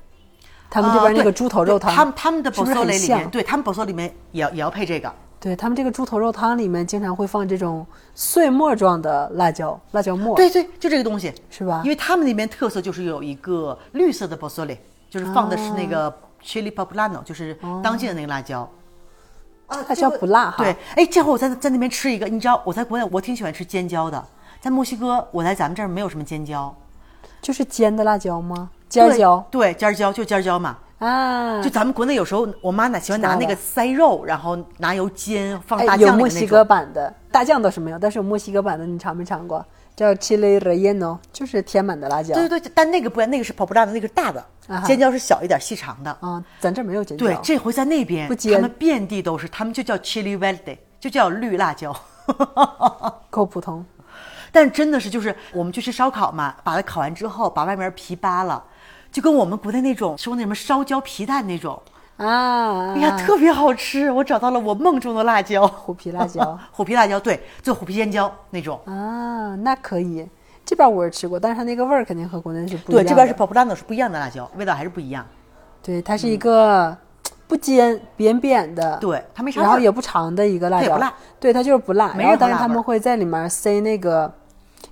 S2: 他们这边那个猪头肉汤，
S1: 他们他们的
S2: 是不是
S1: b o
S2: 很
S1: s o 里面，对他们 b o s o 里面也要也要配这个。
S2: 对他们这个猪头肉汤里面经常会放这种碎末状的辣椒，辣椒末，
S1: 对对，就这个东西，
S2: 是吧
S1: 因为他们那边特色就是有一个绿色的 b o s o l i 就是放的是那个 chili poblano，就是当季的那个辣椒。啊
S2: 它叫不辣哈。
S1: 对，哎，这回我在在那边吃一个，你知道我在国内我挺喜欢吃尖椒的，在墨西哥我在咱们这儿没有什么尖椒，
S2: 就是尖的辣椒吗？尖椒
S1: 对，尖椒就尖椒嘛。
S2: 啊，
S1: 就咱们国内有时候我妈拿喜欢拿那个塞肉，然后拿油煎放
S2: 哎
S1: 大
S2: 有墨西。哥版的，大酱倒是没有，但是有墨西哥版的，你尝没尝过？叫 chili relleno，就是填满的辣椒。
S1: 对对对，但那个不一样，那个是 poblano，那个是大的
S2: 啊，
S1: 尖椒是小一点细长的。
S2: 啊，咱这儿没有尖椒。
S1: 对，这回在那边
S2: 不，
S1: 他们遍地都是，他们就叫 chili verde，就叫绿辣椒。
S2: 够普通。
S1: 但真的是，就是我们去吃烧烤嘛，把它烤完之后，把外面皮扒了，就跟我们国内那种说那什么烧焦皮蛋那种，
S2: 啊，
S1: 哎呀，特别好吃。我找到了我梦中的辣椒，
S2: 虎皮辣椒
S1: 虎皮辣椒，对，就虎皮尖椒那种。
S2: 啊，那可以。这边我也吃过，但是它那个味儿肯定和国内是不一样
S1: 对，这边是 poblano 是不一样的辣椒，味道还是不一样。
S2: 对，它是一个不尖、扁扁的，
S1: 对，它没啥
S2: 然后也不长的一个辣椒，
S1: 它也不辣
S2: 对，它就是不辣。
S1: 没
S2: 然后，但是他们会在里面塞那个，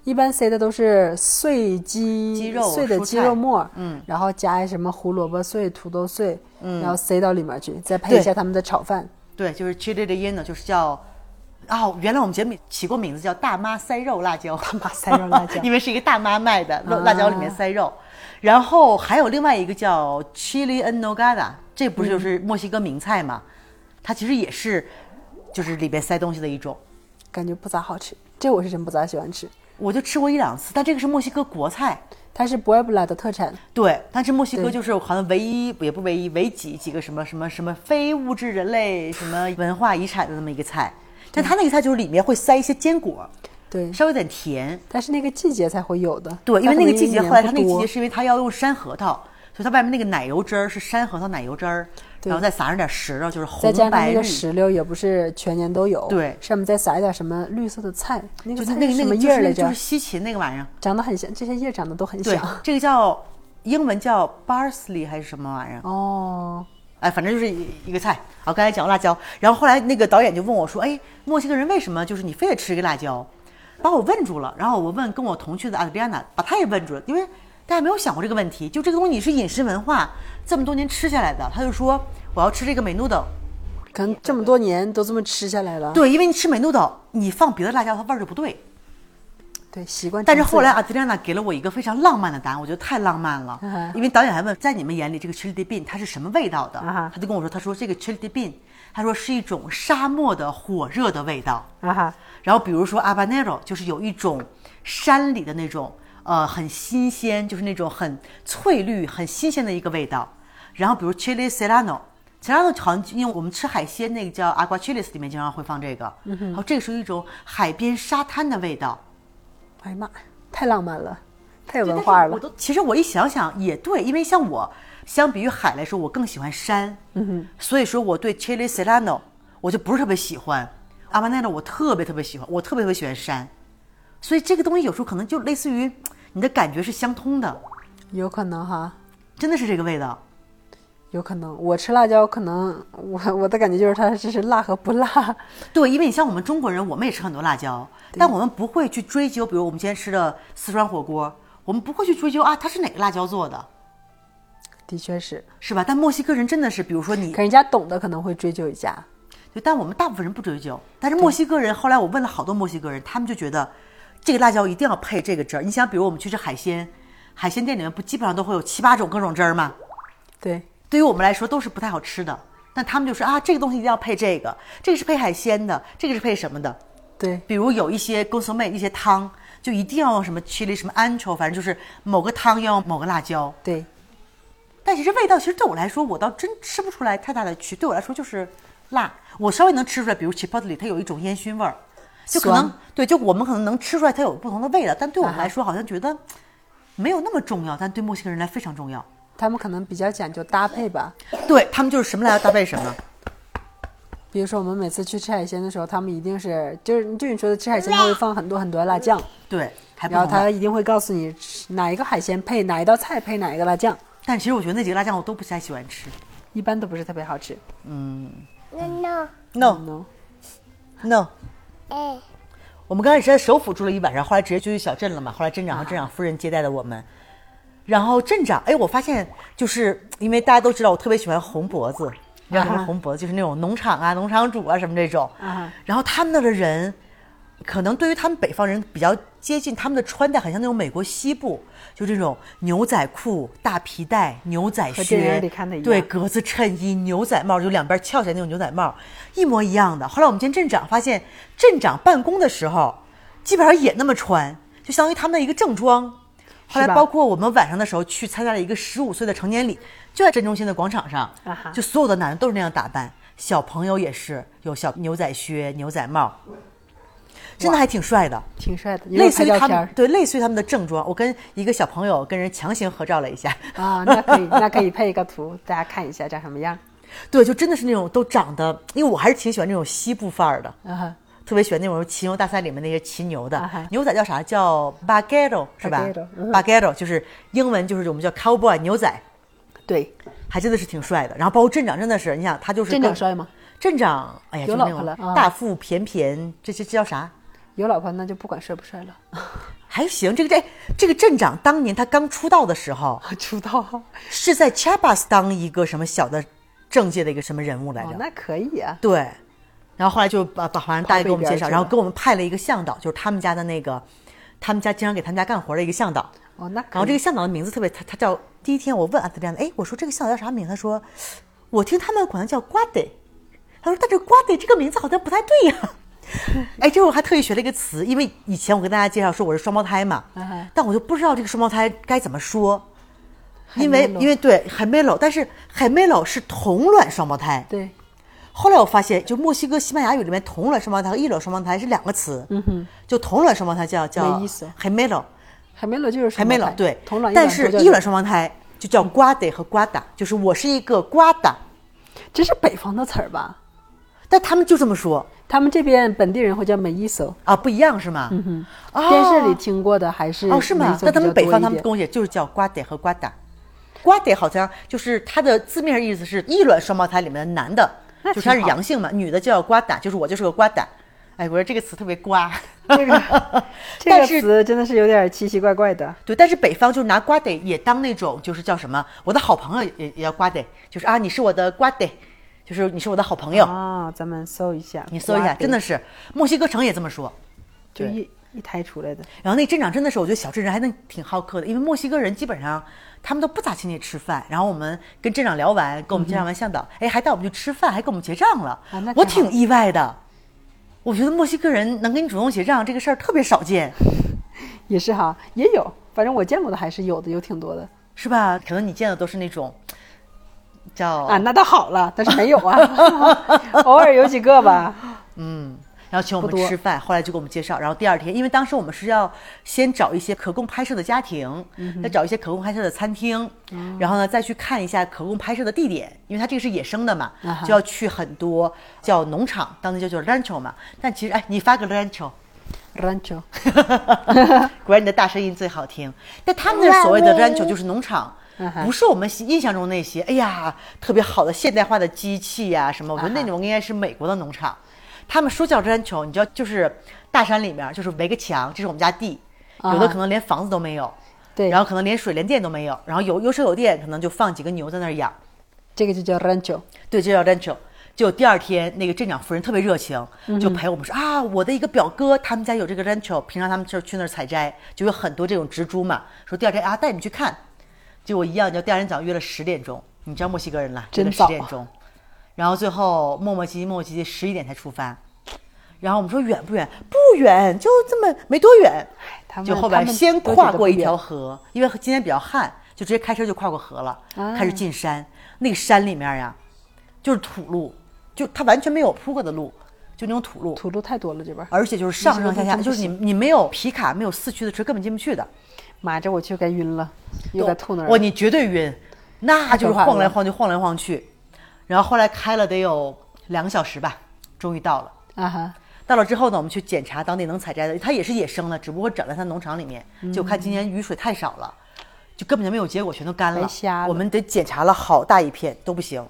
S2: 一般塞的都是碎鸡、
S1: 鸡肉
S2: 碎的鸡肉末，
S1: 嗯，
S2: 然后加什么胡萝卜碎、土豆碎，嗯，然后塞到里面去，再配一下他们的炒饭。
S1: 对，就是 chili de lleno，就是叫，哦，原来我们节目起过名字叫大妈塞肉辣椒，大
S2: 妈塞肉辣椒
S1: 因为是一个大妈卖的，辣
S2: 啊
S1: 辣椒里面塞肉。然后还有另外一个叫 chili en nogada，这不是就是墨西哥名菜吗？它其实也是，就是里边塞东西的一种。
S2: 感觉不咋好吃，这我是真不咋喜欢吃。
S1: 我就吃过一两次，但这个是墨西哥国菜。
S2: 它是博埃布拉的特产，
S1: 对，但是墨西哥就是好像唯一也不唯一，唯几几个什么什么什么非物质人类什么文化遗产的那么一个菜，但它那个菜就是里面会塞一些坚果，
S2: 对，
S1: 稍微有点甜。
S2: 但是那个季节才会有的。
S1: 对，因为那个季节，后来它那个季节是因为它要用山核桃，所以它外面那个奶油汁儿是山核桃奶油汁儿，
S2: 对
S1: 然后再撒上点石榴，就是红白绿。
S2: 石榴也不是全年都有，
S1: 对
S2: 上面再撒一点什么绿色的菜，那个
S1: 就是那个那个
S2: 叶儿来着？
S1: 就是西芹那个玩意儿，
S2: 长得很像，这些叶长得都很
S1: 对
S2: 像。，
S1: 这个叫英文叫 parsley 还是什么玩意儿？
S2: 哦，
S1: 哎，反正就是一一个菜。好，刚才讲辣椒，然后后来那个导演就问我说：“哎，墨西哥人为什么就是你非得吃一个辣椒？”把我问住了。然后我问跟我同去的阿德比安娜，把他也问住了，因为大家没有想过这个问题，就这个东西你是饮食文化这么多年吃下来的。他就说我要吃这个美努豆，
S2: 可能这么多年都这么吃下来了。
S1: 对，因为你吃美努豆，你放别的辣椒它味儿就不对。
S2: 对，习惯
S1: 但是后来阿德里安娜给了我一个非常浪漫的答案，我觉得太浪漫了。因为导演还问，在你们眼里这个 chili bean 它是什么味道的？他就跟我说，他说这个 chili bean，他说是一种沙漠的火热的味道。然后比如说 habanero 就是有一种山里的那种呃很新鲜，就是那种很翠绿、很新鲜的一个味道。然后比如 chili serrano。serrano 好像因为我们吃海鲜那个叫 agua chiles 里面经常会放这个，然后这个是一种海边沙滩的味道。
S2: 哎呀妈，太浪漫了，太有文化了。
S1: 我都其实我一想想也对，因为像我相比于海来说，我更喜欢山，嗯哼，所以说我对 chili serrano 我就不是特别喜欢，阿巴奈诺我特别特别喜欢，我特别特别喜欢山，所以这个东西有时候可能就类似于你的感觉是相通的，
S2: 有可能哈，
S1: 真的是这个味道。
S2: 有可能。我吃辣椒，可能 我我的感觉就是它这是辣和不辣。
S1: 对，因为你像我们中国人，我们也吃很多辣椒，但我们不会去追究，比如我们今天吃的四川火锅，我们不会去追究啊，它是哪个辣椒做的，
S2: 的确是，
S1: 是吧？但墨西哥人真的是，比如说你
S2: 可人家懂的可能会追究一下。
S1: 对，但我们大部分人不追究。但是墨西哥人，后来我问了好多墨西哥人，他们就觉得这个辣椒一定要配这个汁儿。你想，比如我们去吃海鲜，海鲜店里面不基本上都会有七八种各种汁儿吗？
S2: 对，
S1: 对于我们来说都是不太好吃的。但他们就说啊，这个东西一定要配这个，这个是配海鲜的，这个是配什么的？
S2: 对，
S1: 比如有一些 g o s o m e 一些汤，就一定要用什么 chili 什么 ancho，反正就是某个汤要用某个辣椒。
S2: 对，
S1: 但其实味道其实对我来说，我倒真吃不出来太大的区。对我来说就是辣，我稍微能吃出来，比如 chipotle 它有一种烟熏味儿，就可能对，就我们可能能吃出来它有不同的味道，但对我们来说好像觉得没有那么重要，但对墨西哥人来非常重要。
S2: 他们可能比较讲究搭配吧。
S1: 对他们就是什么来搭配什么。
S2: 比如说我们每次去吃海鲜的时候，他们一定是就是就你说的吃海鲜，他会放很多很多辣酱，
S1: 对，还不
S2: 然后。他一定会告诉你哪一个海鲜配哪一道菜配哪一个辣酱，
S1: 但其实我觉得那几个辣酱我都不太喜欢吃。
S2: 一般都不是特别好吃。
S3: 嗯，no
S1: No,
S2: No
S1: no，
S3: no，eh,
S1: 我们刚开始在首府住了一晚上，后来直接就去小镇了嘛。后来镇长和镇长夫人接待的我们，然后镇长，哎，我发现就是因为大家都知道我特别喜欢红脖子，你知道什么红脖子？就是那种农场啊、农场主啊什么这种。
S2: 啊
S1: 然后他们那的人，可能对于他们北方人比较接近，他们的穿戴很像那种美国西部，就这种牛仔裤、大皮带、牛仔靴对，格子衬衣、牛仔帽，就两边翘起来那种牛仔帽，一模一样的。后来我们见镇长，发现镇长办公的时候，基本上也那么穿，就相当于他们的一个正装。后来包括我们晚上的时候去参加了一个十五岁的成年礼，就在镇中心的广场上就所有的男的都是那样打扮，小朋友也是有小牛仔靴、牛仔帽，真的还挺帅的。
S2: 挺帅的，
S1: 类似于他们对，类似于他们的正装。我跟一个小朋友跟人强行合照了一下，
S2: 啊，那可以，那可以配一个图，大家看一下长什么样。
S1: 对，就真的是那种都长得，因为我还是挺喜欢那种西部范儿的，特别喜欢那种骑牛大赛里面那些骑牛的、牛仔叫啥？叫 baguero 是吧 baguero 就是英文就是我们叫 cowboy 牛仔，
S2: 对，
S1: 还真的是挺帅的。然后包括镇长真的是，你想他就是
S2: 镇长帅吗？
S1: 镇长，哎呀，
S2: 有
S1: 就那种大腹便便，这这这叫啥？
S2: 有老婆那就不管帅不帅了。
S1: 还行，这个这这个镇长当年他刚出道的时候，
S2: 出道
S1: 是在 Chiapas 当一个什么小的政界的一个什么人物来着？
S2: 哦，那可以啊。
S1: 对，然后后来就把把好像大爷给我们介绍，然后给我们派了一个向导，就是他们家的那个，他们家经常给他们家干活的一个向导。
S2: 哦，那可以。
S1: 然后这个向导的名字特别，他他叫第一天我问阿德里安，哎，我说这个向导叫啥名？他说我听他们管他叫瓜得，他说但这瓜得这个名字好像不太对呀、哎，这我还特意学了一个词，因为以前我跟大家介绍说我是双胞胎嘛，
S2: 嗯
S1: 但我就不知道这个双胞胎该怎么说，因为因为对 gemelo，但是 gemelo 是同卵双胞胎，
S2: 对，
S1: 后来我发现，就墨西哥西班牙语里面同卵双胞胎和异卵双胞胎是两个词，嗯哼，就同卵双胞胎叫叫
S2: 没意思
S1: gemelo，
S2: 海梅罗就是
S1: 还没了，
S2: 双胞胎
S1: 对，
S2: 同卵。一
S1: 但是异卵双胞胎就叫瓜得和瓜达，就是我是一个瓜达，
S2: 这是北方的词儿吧？
S1: 但他们就这么说
S2: 他们这边本地人会叫美伊搜。
S1: 啊，不一样是吗？嗯哼，
S2: 电视里听过的还是
S1: 哦，是吗那他们北方他们
S2: 比较多一点
S1: 跟我也就是叫瓜得和瓜达，瓜得好像就是它的字面意思是异卵双胞胎里面的男的，就是它是阳性嘛，女的就叫瓜达，就是我就是个瓜达。哎，我说这个词特别瓜，
S2: 这个 词真的是有点奇奇怪怪的。
S1: 对，但是北方就是拿瓜得也当那种就是叫什么，我的好朋友也也叫瓜得，就是啊，你是我的瓜得，就是你是我的好朋友，
S2: 啊，咱们搜一下，
S1: 你搜一下，真的是墨西哥城也这么说。
S2: 就一一抬出来的。
S1: 然后那镇长真的是，我觉得小镇人还能挺好客的，因为墨西哥人基本上他们都不咋请你吃饭。然后我们跟镇长聊完，跟我们介绍完向导，哎，还带我们去吃饭，还跟我们结账了，
S2: 啊那
S1: 我
S2: 挺
S1: 意外的。我觉得墨西哥人能跟你主动结账这个事儿特别少见，
S2: 也是哈，也有，反正我见过的还是有的，有挺多的
S1: 是吧？可能你见的都是那种叫
S2: 啊。那倒好了，但是没有啊，偶尔有几个吧。
S1: 嗯，然后请我们吃饭，后来就给我们介绍。然后第二天，因为当时我们是要先找一些可供拍摄的家庭，
S2: 嗯
S1: 再找一些可供拍摄的餐厅，然后呢再去看一下可供拍摄的地点，因为它这个是野生的嘛，
S2: 啊
S1: 就要去很多叫农场，当地叫叫 rancho 嘛。但其实，哎，你发个 rancho。
S2: Rancho，
S1: 果然你的大声音最好听。但他们那所谓的 rancho 就是农场不是我们印象中那些，哎呀，特别好的现代化的机器呀、什么。我觉得那种应该是美国的农场。他们说叫 rancho，你知道，就是大山里面就是围个墙，这是我们家地，有的可能连房子都没有，
S2: 对，
S1: 然后可能连水连电都没有，然后有有水有电，可能就放几个牛在那儿养。
S2: 这个就叫 Rancho。
S1: 对，就叫 rancho。就第二天，那个镇长夫人特别热情，就陪我们说、啊，我的一个表哥他们家有这个 rancho，平常他们就去那儿采摘，就有很多这种植株嘛。说第二天啊，带你们去看。结果一样，就第二天早上约了十点钟，你知道墨西哥人了，
S2: 真的十
S1: 点钟。然后最后磨磨唧唧磨磨唧唧，十一点才出发。然后我们说远不远？不远，就这么没多远。
S2: 他们
S1: 就后边先跨过一条河，因为今天比较旱，就直接开车就跨过河了，
S2: 啊
S1: 开始进山。那个山里面呀，就是土路，就它完全没有铺过的路，就那种土路，
S2: 土路太多了，这边。
S1: 而且就是上上下下，就是你你没有皮卡，没有四驱的车根本进不去的。
S2: 妈，这我去该晕了，又该吐那儿了。
S1: 哇，你绝对晕，那就是晃来晃去，晃来晃去。然后后来开了得有两个小时吧，终于到了。
S2: 啊哈，
S1: 到了之后呢，我们去检查当地能采摘的，它也是野生的，只不过长在它农场里面。就看今年雨水太少了，就根本就没有结果，全都干了。
S2: 白瞎了
S1: 我们得检查了好大一片都不行。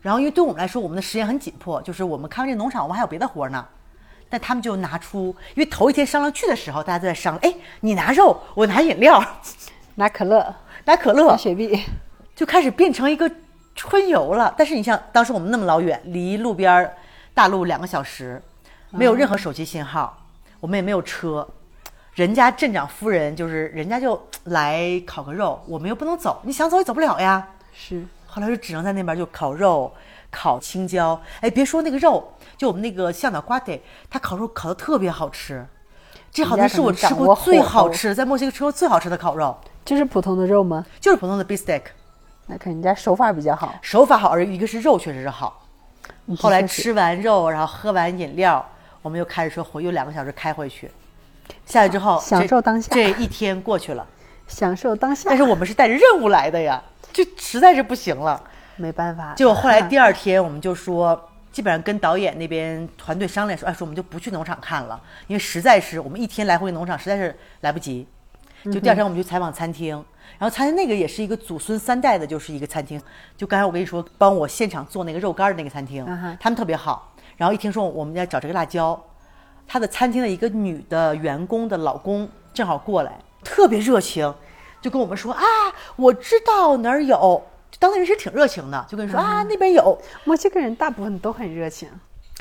S1: 然后因为对我们来说，我们的时间很紧迫，就是我们看完这农场，我们还有别的活呢。但他们就拿出，因为头一天商量去的时候，大家都在商量，哎，你拿肉，我拿饮料，
S2: 拿可乐，
S1: 拿可乐
S2: 拿，雪碧，
S1: 就开始变成一个春游了。但是你像当时我们那么老远，离路边儿大路两个小时，没有任何手机信号，我们也没有车。人家镇长夫人就是人家就来烤个肉，我们又不能走，你想走也走不了呀。
S2: 是
S1: 后来就只能在那边就烤肉、烤青椒。哎，别说那个肉，就我们那个向导瓜得，他烤肉烤的特别好吃。这好像是我吃过最好吃，在墨西哥吃过最好吃的烤肉，
S2: 就是普通的肉吗？
S1: 就是普通的 steak。
S2: 那看人家手法比较好。
S1: 手法好，而一个是肉确实是好。
S2: 嗯
S1: 后来吃完肉，然后喝完饮料，我们又开着车回，又两个小时开回去。下来之后，
S2: 享受当下
S1: 这一天过去了，
S2: 享受当下，
S1: 但是我们是带着任务来的呀，就实在是不行了。
S2: 没办法。
S1: 结果后来 第二天，我们就说，基本上跟导演那边团队商量说，哎，说我们就不去农场看了，因为实在是我们一天来回农场实在是来不及。就第二天我们去采访餐厅，然后餐厅那个也是一个祖孙三代的，就是一个餐厅。就刚才我跟你说，帮我现场做那个肉干儿的那个餐厅
S2: 嗯，
S1: 他们特别好。然后一听说我们要找这个辣椒，他的餐厅的一个女的员工的老公正好过来，特别热情，就跟我们说啊，我知道哪儿有。就当地人是挺热情的，就跟你说、啊，那边有，
S2: 墨西哥人大部分都很热情，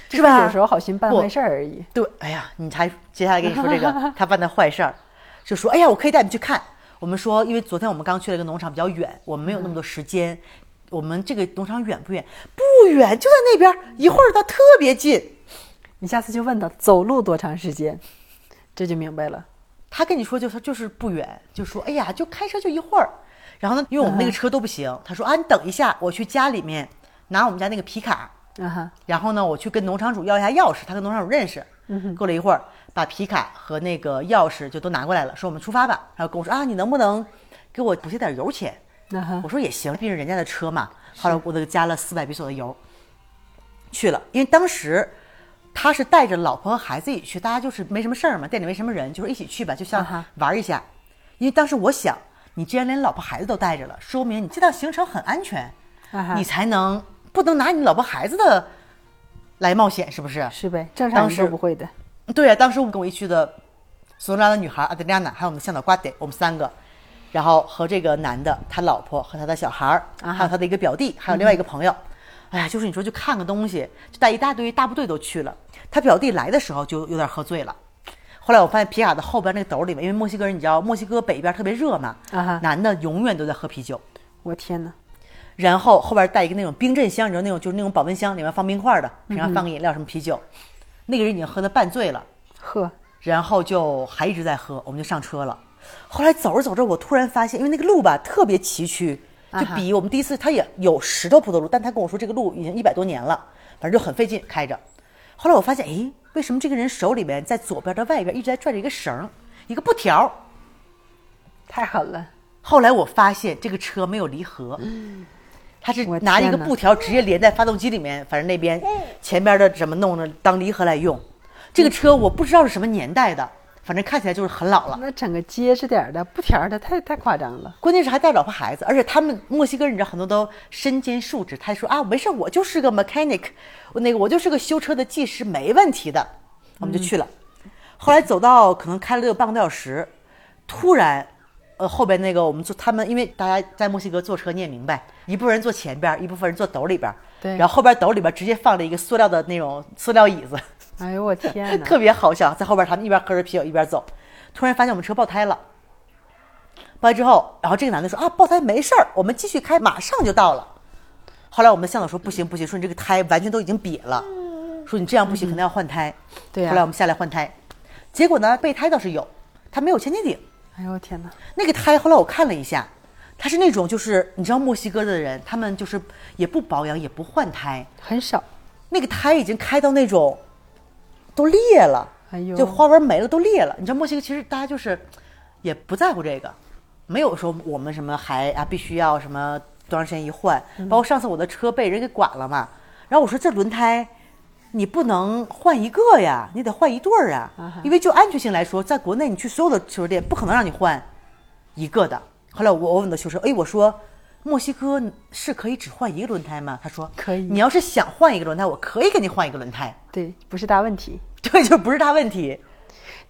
S1: 是吧？
S2: 有时候好心办坏事儿而已。
S1: 对，哎呀，你才接下来跟你说这个 他办的坏事儿，就说哎呀，我可以带你去看。我们说，因为昨天我们刚去了一个农场，比较远，我们没有那么多时间。我们这个农场远不远？不远，就在那边，一会儿到特别近。
S2: 你下次就问他走路多长时间，这就明白了。
S1: 他跟你说就是就是不远，就说哎呀，就开车就一会儿。然后呢，因为我们那个车都不行，他说啊，你等一下，我去家里面拿我们家那个皮卡，然后呢，我去跟农场主要一下钥匙，他跟农场主认识。过了一会儿，把皮卡和那个钥匙就都拿过来了，说我们出发吧。然后跟我说啊，你能不能给我补贴点油钱？我说也行，毕竟人家的车嘛。后来我就加了四百比索的油，去了。因为当时他是带着老婆和孩子一起去，大家就是没什么事儿嘛，店里没什么人，就说一起去吧，就像玩一下。因为当时我想，你既然连老婆孩子都带着了，说明你这趟行程很安全，
S2: 啊
S1: 你才能不能拿你老婆孩子的来冒险，是不是？
S2: 是呗，正常人
S1: 当时
S2: 都不会的。
S1: 对啊，当时我们跟我一去的索罗拉的女孩阿德利亚娜，还有我们的向导瓜迪，我们三个，然后和这个男的他老婆和他的小孩儿，
S2: 啊
S1: 还有他的一个表弟，还有另外一个朋友。哎呀，就是你说就看个东西，就带一大堆大部队都去了。他表弟来的时候就有点喝醉了。后来我发现皮卡的后边那个斗里面，因为墨西哥人你知道，墨西哥北边特别热嘛，男的永远都在喝啤酒。
S2: 我天哪！
S1: 然后后边带一个那种冰镇箱，你知道那种就是那种保温箱，里面放冰块的，平常放个饮料什么啤酒。那个人已经喝得半醉了，
S2: 喝，
S1: 然后就还一直在喝，我们就上车了。后来走着走着，我突然发现，因为那个路吧特别崎岖，就比我们第一次他也有石头铺的路，但他跟我说这个路已经一百多年了，反正就很费劲开着。后来我发现，诶，为什么这个人手里面在左边的外边一直在拽着一个绳儿，一个布条？
S2: 太狠了！
S1: 后来我发现这个车没有离合，他是
S2: 我
S1: 拿一个布条直接连在发动机里面，反正那边前边的怎么弄的当离合来用。这个车我不知道是什么年代的，反正看起来就是很老了。
S2: 那整个结实点儿的布条儿的，太太夸张了。
S1: 关键是还带老婆孩子，而且他们墨西哥人，你知道很多都身兼数职。他说啊，没事，我就是个 mechanic，我那个我就是个修车的技师，没问题的。我们就去了。后来走到可能开了得有半个多小时，突然，呃，后边那个我们坐他们，因为大家在墨西哥坐车你也明白，一部分人坐前边，一部分人坐斗里边，
S2: 对
S1: 然后后边斗里边直接放了一个塑料的那种塑料椅子。
S2: 哎呦我天哪！
S1: 特别好笑，在后边他们一边喝着啤酒一边走，突然发现我们车爆胎了。爆胎之后，然后这个男的说啊，爆胎没事儿，我们继续开，马上就到了。后来我们的向导说不行不行，说你这个胎完全都已经瘪了，说你这样不行，肯定要换胎。
S2: 对呀
S1: 后来我们下来换胎，结果呢，备胎倒是有，它没有千斤顶。
S2: 哎呦我天哪！
S1: 那个胎后来我看了一下，它是那种就是你知道墨西哥的人，他们就是也不保养也不换胎，
S2: 很少。
S1: 那个胎已经开到那种都裂了，
S2: 哎呦
S1: 就花纹没了，都裂了。你知道墨西哥其实大家就是也不在乎这个，没有说我们什么还啊必须要什么多长时间一换。
S2: 嗯
S1: 包括上次我的车被人给剐了嘛，然后我说这轮胎你不能换一个呀，你得换一对儿啊，因为就安全性来说，在国内你去所有的修车店不可能让你换一个的。后来我我问的修车，哎，我说墨西哥是可以只换一个轮胎吗？他说
S2: 可以
S1: 你要是想换一个轮胎，我可以给你换一个轮胎。
S2: 对，不是大问题。
S1: 对，就不是大问题。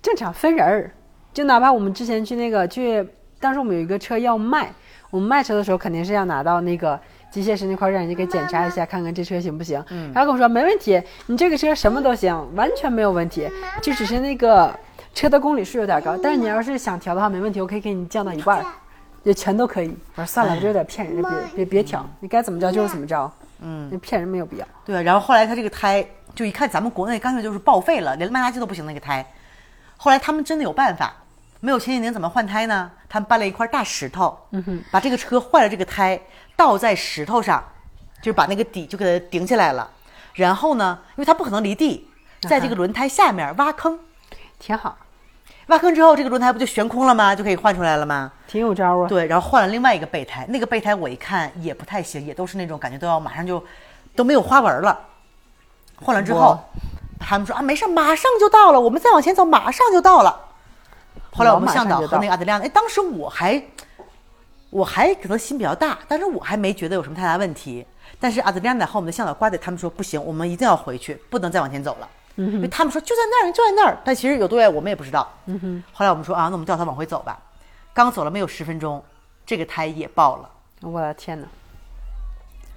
S2: 正常分人儿，就哪怕我们之前去那个去，当时我们有一个车要卖，我们卖车的时候肯定是要拿到那个机械师那块儿让人家给检查一下，看看这车行不行。然后跟我说没问题，你这个车什么都行，完全没有问题，就只是那个车的公里数有点高，但是你要是想调的话没问题，我可以给你降到一半儿，就全都可以。我说算了，这有点骗人，别别别调，你该怎么着就是怎么着，嗯，骗人没有必要。
S1: 对，然后后来他这个胎，就一看咱们国内干脆就是报废了，连卖垃圾都不行那个胎。后来他们真的有办法，没有千斤顶怎么换胎呢？他们搬了一块大石头，嗯哼，把这个车坏了这个胎倒在石头上，就是把那个底就给它顶起来了。然后呢，因为它不可能离地，在这个轮胎下面挖坑，
S2: 挺好，
S1: 挖坑之后这个轮胎不就悬空了吗？就可以换出来了吗？
S2: 挺有招啊。
S1: 对，然后换了另外一个备胎，那个备胎我一看也不太行，也都是那种感觉都要马上就都没有花纹了。换了之后，他们说啊没事，马上就到了，我们再往前走，马上就到了。后来我们向导和那个阿德利亚，哎，当时我还我还可能心比较大，但是我还没觉得有什么太大问题。但是阿德利亚和我们的向导瓜子他们说不行，我们一定要回去，不能再往前走了。因为他们说就在那儿，就在那儿，但其实有多远我们也不知道。后来我们说啊，那我们掉头往回走吧。刚走了没有十分钟，这个胎也爆了。
S2: 我的天哪，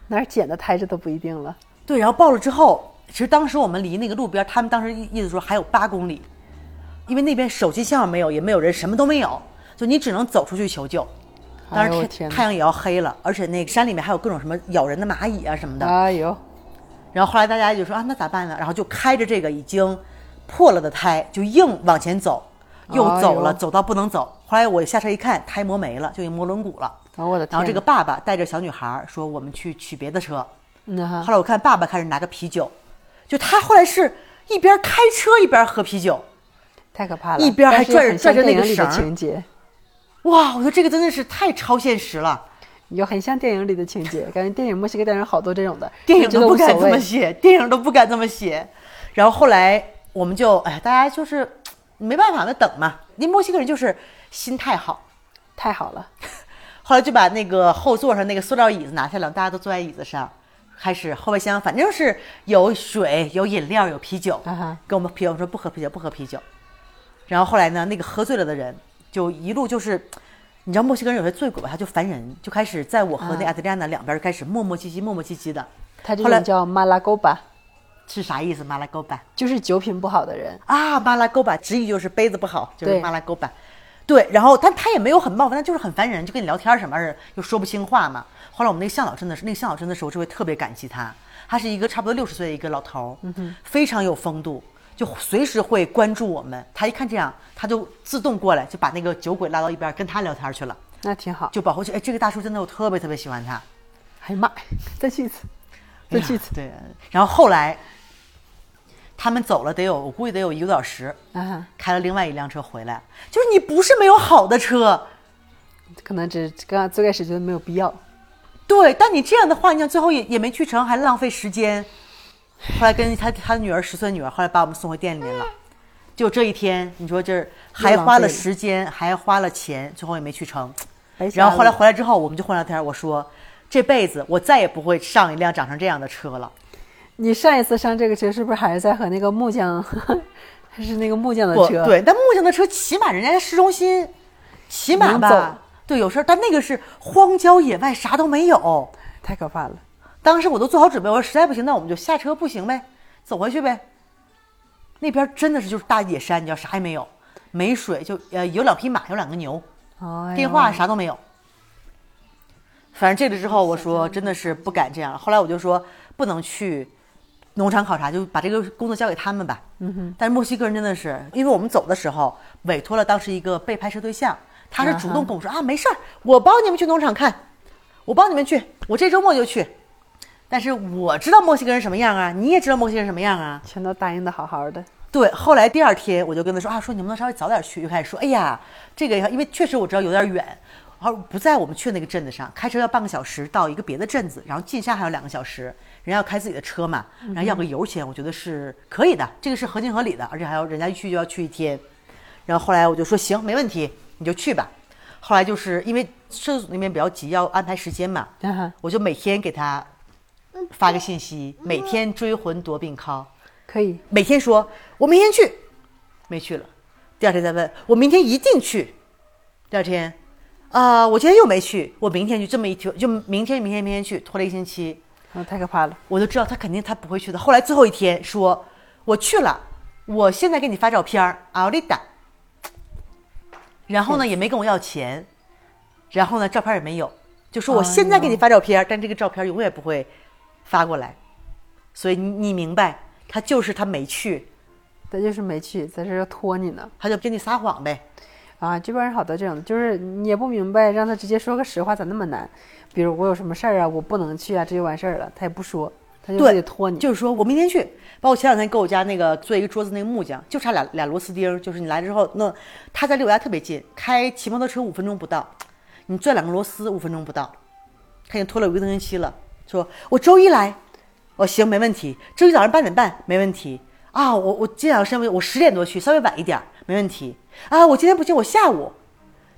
S2: 哪儿捡的胎这都不一定了。
S1: 对，然后爆了之后，其实当时我们离那个路边，他们当时意意思说还有八公里，因为那边手机信号没有，也没有人，什么都没有，就你只能走出去求救。当时
S2: 天
S1: 太阳也要黑了，而且那个山里面还有各种什么咬人的蚂蚁啊什么的。
S2: 哎呦，
S1: 然后后来大家就说啊，那咋办呢？然后就开着这个已经破了的胎，就硬往前走，又走了，
S2: 哎
S1: 走到不能走。后来我下车一看，胎磨没了，就已经磨轮毂了。
S2: 哦我的天！
S1: 然后这个爸爸带着小女孩说：“我们去取别的车。”后来我看爸爸开始拿着啤酒，就他后来是一边开车一边喝啤酒，
S2: 太可怕了，
S1: 一边还拽着拽着那个绳
S2: 情节。
S1: 哇！我觉得这个真的是太超现实了。
S2: 有很像电影里的情节，感觉电影墨西哥电影好多这种的，
S1: 电影都不敢。这么写，电影都不敢这么写。然后后来我们就哎，大家就是没办法，那等嘛。那墨西哥人就是心态好，
S2: 太好了，
S1: 后来就把那个后座上那个塑料椅子拿下来，大家都坐在椅子上，开始后备箱反正是有水、有饮料、有啤酒。跟我们啤酒说不喝啤酒，不喝啤酒。然后后来呢，那个喝醉了的人就一路就是，你知道墨西哥人有些醉鬼吧，他就烦人，就开始在我和那
S2: 啊
S1: 阿德利亚娜两边开始磨磨唧唧、磨磨唧唧的。
S2: 他这种叫马拉勾巴，
S1: 是啥意思？马拉勾巴
S2: 就是酒品不好的人。
S1: 啊，马拉勾巴直译就是杯子不好，就是
S2: 对
S1: 马拉勾巴。对，然后但他也没有很冒犯，他就是很烦人，就跟你聊天什么的，又说不清话嘛。后来我们那个向导真的是，那个向导真的是，我就会特别感激他。他是一个差不多六十岁的一个老头儿，非常有风度，就随时会关注我们。他一看这样，他就自动过来，就把那个酒鬼拉到一边跟他聊天去了，
S2: 那挺好。
S1: 就保护去。哎，这个大叔真的我特别特别喜欢他。
S2: 哎呀妈呀，再去一次，再去一次
S1: 对，然后后来他们走了得有，我估计得有一个多小时，
S2: 啊！
S1: 开了另外一辆车回来。就是你不是没有好的车，
S2: 可能只刚最开始觉得没有必要。
S1: 对，但你这样的话，你想最后也也没去成，还浪费时间。后来跟他他的女儿十岁女儿，后来把我们送回店里面了。就这一天，你说这还花了时间，还花了钱，最后也没去成。然后后来回来之后，我们就换聊天，我说这辈子我再也不会上一辆长成这样的车了。
S2: 你上一次上这个车是不是还是在和那个木匠，还是那个木匠的车？，
S1: 对，但木匠的车起码人家在市中心，起码吧，对，有事儿。但那个是荒郊野外，啥都没有。
S2: 太可怕了。
S1: 当时我都做好准备，我说实在不行，那我们就下车，不行呗，走回去呗。那边真的是就是大野山，你知道啥也没有，没水，就呃有两匹马，有两个牛，
S2: 哎
S1: 电话啥都没有。反正这个之后，我说真的是不敢这样。后来我就说不能去农场考察，就把这个工作交给他们吧。嗯哼。但是墨西哥人真的是，因为我们走的时候委托了当时一个被拍摄对象，他是主动跟我说啊没事儿，我帮你们去农场看，我帮你们去，我这周末就去。但是我知道墨西哥人什么样啊，你也知道墨西哥人什么样啊。
S2: 全都答应的好好的。
S1: 对，后来第二天我就跟他说啊，说你能不能稍微早点去？就开始说，哎呀，这个因为确实我知道有点远，然后不在我们去的那个镇子上，开车要半个小时到一个别的镇子，然后进山还有两个小时，人家要开自己的车嘛，然后要个油钱，我觉得是可以的，这个是合情合理的，而且还要人家一去就要去一天。然后后来我就说行，没问题，你就去吧。后来就是因为摄制组那边比较急，要安排时间嘛，我就每天给他发个信息，每天追魂夺病康。
S2: 可以。
S1: 每天说我明天去，没去了，第二天再问我明天一定去，第二天啊、我今天又没去，我明天就，这么一拖就明天明天明天去，拖了一星期，
S2: 啊，太可怕了。
S1: 我就知道他肯定他不会去的。后来最后一天说我去了，我现在给你发照片儿，奥利达，然后呢也没跟我要钱，然后呢照片也没有，就说我现在给你发照片儿，但这个照片永远不会发过来，所以你你明白，他就是他没去。
S2: 他就是没去，在这儿拖你呢。
S1: 他就跟你撒谎呗。
S2: 啊，这边人好多这种的，就是你也不明白，让他直接说个实话咋那么难？比如我有什么事儿啊，我不能去啊，这就完事儿了，他也不说，他就
S1: 对
S2: 得拖你。
S1: 就是说我明天去，包括前两天给我家那个做一个桌子那个木匠，就差俩俩螺丝钉儿，就是你来之后，那他在离我家特别近，开骑摩托车五分钟不到，你转两个螺丝五分钟不到，他已经拖了有一个多星期了。说我周一来，我行没问题，周一早上八点半没问题啊，我我今天早上我十点多去，稍微晚一点儿没问题啊，我今天不行，我下午，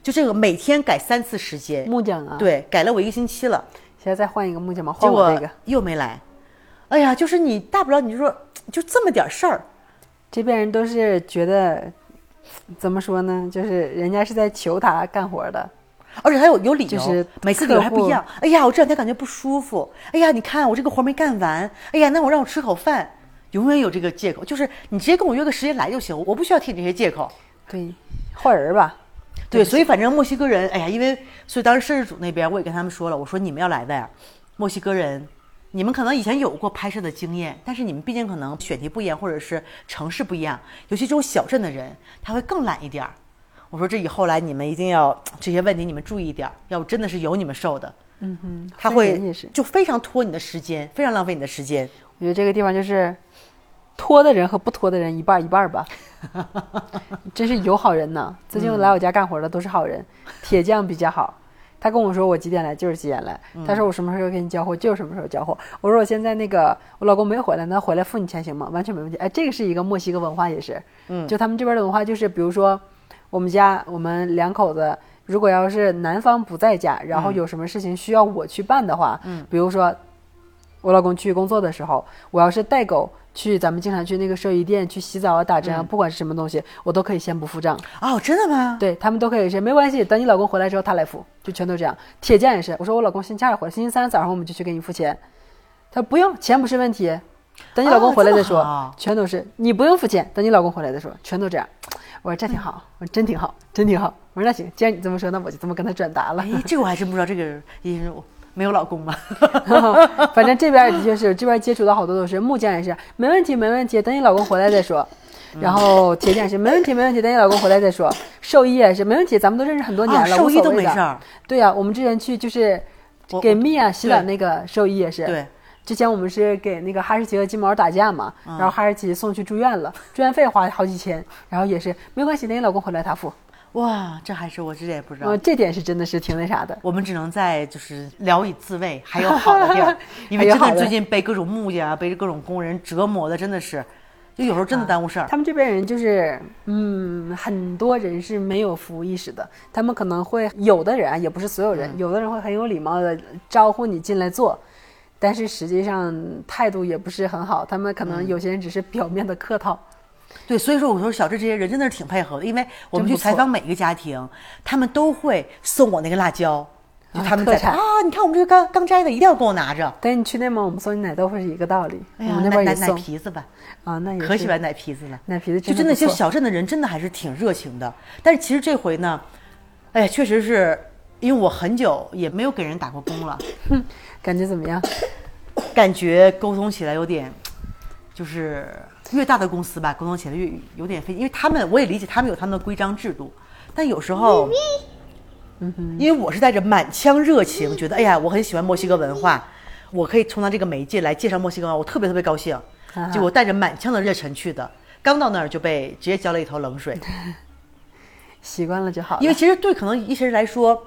S1: 就这个每天改三次时间，
S2: 木匠啊，，
S1: 对，改了我一个星期了。
S2: 现在再换一个木匠嘛，换我那个。
S1: 又没来。哎呀，就是你大不了你就说就这么点事儿，
S2: 这边人都是觉得，怎么说呢？就是人家是在求他干活的，
S1: 而且还有有理由，
S2: 就是
S1: 每次理由还不一样。哎呀，我这两天感觉不舒服。哎呀，你看我这个活没干完。哎呀，那我让我吃口饭，永远有这个借口。就是你直接跟我约个时间来就行，我不需要听你这些借口。
S2: 对，换人吧。
S1: 对，所以反正墨西哥人，哎呀，因为所以当时摄制组那边我也跟他们说了，我说你们要来的呀，墨西哥人，你们可能以前有过拍摄的经验，但是你们毕竟可能选题不一样，或者是城市不一样，尤其这种小镇的人，他会更懒一点儿。我说这以后来你们一定要这些问题你们注意一点儿，要不真的是有你们受的。
S2: 嗯哼，
S1: 他会。就非常拖你的时间，非常浪费你的时间。
S2: 我觉得这个地方就是拖的人和不拖的人一半儿一半儿吧。真是有好人呢，最近来我家干活的都是好人，铁匠比较好，他跟我说我几点来就是几点来，他说我什么时候给你交货就是什么时候交货。我说我现在那个我老公没回来，那回来付你钱行吗？完全没问题。哎，这个是一个墨西哥文化，也是，嗯，就他们这边的文化就是，比如说我们家我们两口子，如果要是男方不在家，然后有什么事情需要我去办的话，嗯，比如说我老公去工作的时候，我要是带狗去咱们经常去那个兽医店去洗澡啊、打针啊，不管是什么东西，我都可以先不付账。
S1: 哦，真的吗？
S2: 对他们都可以是没关系，等你老公回来之后他来付，就全都这样。铁匠也是，我说我老公星期二回来，星期三早上我们就去给你付钱，他说不用，钱不是问题，等你老公回来再说，全都是你不用付钱，等你老公回来再说，全都这样。我说这挺好，我说真挺好，真挺好。我说那行，既然你这么说，那我就这么跟他转达了。
S1: 哎，这个我还真不知道，这个因为我没有老公嘛。
S2: 反正这边的确是，这边接触到好多都是木匠也是，没问题没问题，等你老公回来再说。然后铁匠也是没问题没问题，等你老公回来再说。兽医也是没问题，咱们都认识很多年
S1: 啊，
S2: 了，
S1: 兽医都没事儿。
S2: 对呀、我们之前去就是给蜜啊洗澡那个兽医也是。
S1: 对，
S2: 之前我们是给那个哈士奇和金毛打架嘛，
S1: 嗯
S2: 然后哈士奇送去住院了，住院费花好几千，然后也是没关系，等你老公回来他付。
S1: 哇，这还是我之前也不知道。
S2: 呃，这点是真的是挺那啥的。
S1: 我们只能在就是聊以自慰，还有好的地儿，因为真的最近被各种木匠啊，被各种工人折磨的，真的是，就有时候真的耽误事儿。
S2: 他们这边人就是，嗯，很多人是没有服务意识的。他们可能会有的人啊，也不是所有人，
S1: 嗯
S2: 有的人会很有礼貌的招呼你进来坐，但是实际上态度也不是很好。他们可
S1: 嗯
S2: 能有些人只是表面的客套。
S1: 对，所以说我说小智这些人真的是挺配合的，因为我们去采访每一个家庭，他们都会送我那个辣椒，就
S2: 啊
S1: 他们在啊，你看我们这个刚刚摘的，一定要给我拿着。
S2: 等你去内蒙，我们送你奶豆腐是一个道理。
S1: 哎呀，
S2: 我们那
S1: 奶奶奶皮子吧，
S2: 啊，那也
S1: 可喜欢奶皮子了。
S2: 奶皮子
S1: 就真的，就小镇的人真的还是挺热情的。但是其实这回呢，哎呀，确实是因为我很久也没有给人打过工了，
S2: 感觉怎么样？
S1: 感觉沟通起来有点，就是越大的公司吧，沟通起来越有点费，因为他们我也理解他们有他们的规章制度，但有时候，嗯因为我是带着满腔热情，觉得哎呀，我很喜欢墨西哥文化，我可以充当这个媒介来介绍墨西哥文化，我特别特别高兴，就我带着满腔的热忱去的，刚到那儿就被直接浇了一头冷水。
S2: 习惯了就好了。
S1: 因为其实对可能一些人来说，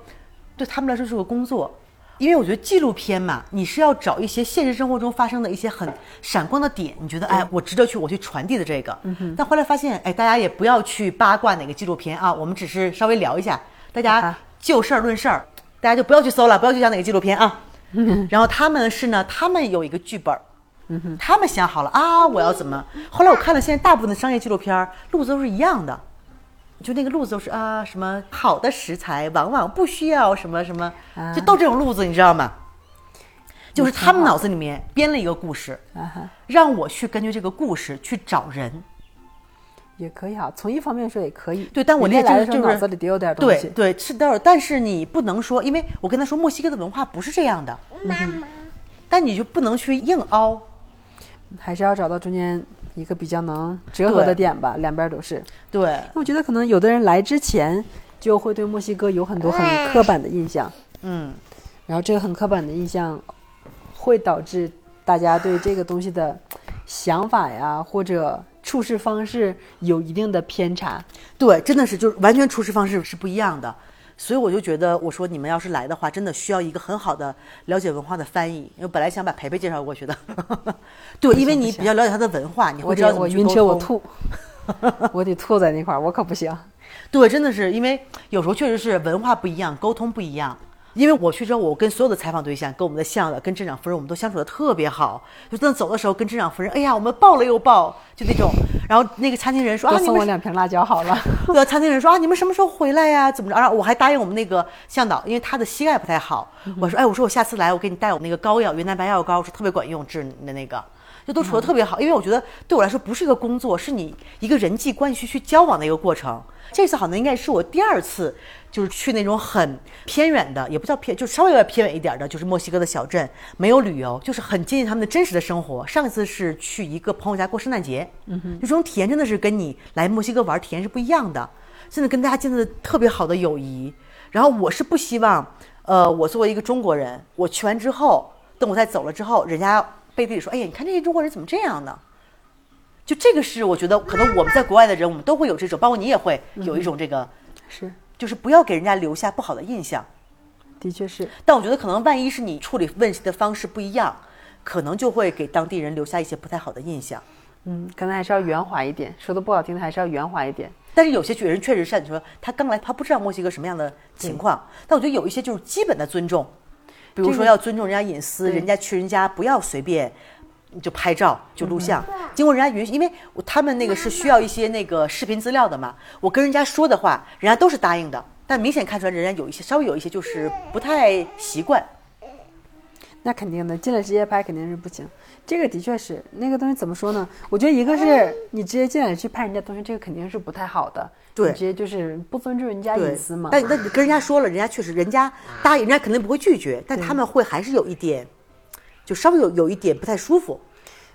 S1: 对他们来说是个工作。因为我觉得纪录片嘛，你是要找一些现实生活中发生的一些很闪光的点，你觉得哎，我值得去我去传递的这个。但后来发现，哎，大家也不要去八卦哪个纪录片啊，我们只是稍微聊一下，大家
S2: 啊
S1: 就事儿论事儿，大家就不要去搜了，不要去讲哪个纪录片啊。然后他们是呢，他们有一个剧本儿，他们想好了啊，我要怎么。后来我看了现在大部分的商业纪录片路子都是一样的，就那个路子都是啊，什么好的食材往往不需要什么什么，就都这种路子，你知道吗？就是他们脑子里面编了一个故事，让我去根据这个故事去找人。
S2: 也可以哈。从一方面说也可以。
S1: 对，但我那个就是
S2: 家来的时候脑子里得有点东西。
S1: 对对是的，但是你不能说，因为我跟他说墨西哥的文化不是这样的，
S3: 妈妈，
S1: 但你就不能去硬凹。
S2: 还是要找到中间一个比较能折合的点吧，两边都是。
S1: 对，
S2: 我觉得可能有的人来之前就会对墨西哥有很多很刻板的印象，
S1: 嗯，
S2: 然后这个很刻板的印象会导致大家对这个东西的想法呀或者处事方式有一定的偏差。
S1: 对，真的是就是完全处事方式是不一样的。所以我就觉得，我说你们要是来的话，真的需要一个很好的了解文化的翻译。因为本来想把培培介绍过去的，对，因为你比较了解他的文化，你会知道
S2: 我晕
S1: 怎么去沟通
S2: 车我吐，我得吐在那块儿，我可不行。
S1: 对，真的是因为有时候确实是文化不一样，沟通不一样。因为我去之后，我跟所有的采访对象，跟我们的向导、跟镇长夫人，我们都相处的特别好。就真的走的时候，跟镇长夫人，哎呀，我们抱了又抱，就那种。然后那个餐厅人说啊，
S2: 送我两瓶辣椒好了。
S1: 对，餐厅人说啊，你们什么时候回来呀？怎么着？然后我还答应我们那个向导，因为他的膝盖不太好，我说，哎，我说我下次来，我给你带我那个膏药，云南白药膏，说特别管用，治你的那个，就都处的特别好。因为我觉得对我来说不是一个工作，是你一个人际关系去交往的一个过程。这次好像应该是我第二次，就是去那种很偏远的，也不叫偏，就稍微有点偏远一点的，就是墨西哥的小镇，没有旅游，就是很接近他们的真实的生活。上一次是去一个朋友家过圣诞节，嗯哼，就这种体验真的是跟你来墨西哥玩体验是不一样的。真的跟大家建立了特别好的友谊。然后我是不希望，呃，我作为一个中国人，我去完之后，等我再走了之后，人家背地里说，哎呀，你看这些中国人怎么这样呢？就这个是我觉得可能我们在国外的人，我们都会有这种，包括你也会有一种这个，
S2: 是，
S1: 就是不要给人家留下不好的印象。
S2: 的的确是。
S1: 但我觉得可能万一是你处理问题的方式不一样，可能就会给当地人留下一些不太好的印象。
S2: 嗯，可能还是要圆滑一点，说的不好听的还是要圆滑一点。
S1: 但是有些人确实像你说，他刚来，他不知道墨西哥什么样的情况。但我觉得有一些就是基本的尊重，比如说要尊重人家隐私，人家去人家不要随便就拍照就录像，经过人家允许，因为他们那个是需要一些那个视频资料的嘛。我跟人家说的话，人家都是答应的，但明显看出来人家有一些稍微有一些就是不太习惯。
S2: 那肯定的，进来直接拍肯定是不行。这个的确是那个东西怎么说呢？我觉得一个是你直接进来去拍人家东西，这个肯定是不太好的。
S1: 对
S2: 直接就是不尊重人家隐私嘛。
S1: 但但你跟人家说了，人家确实人家答应，人家肯定不会拒绝，但他们会还是有一点，就稍微有有一点不太舒服，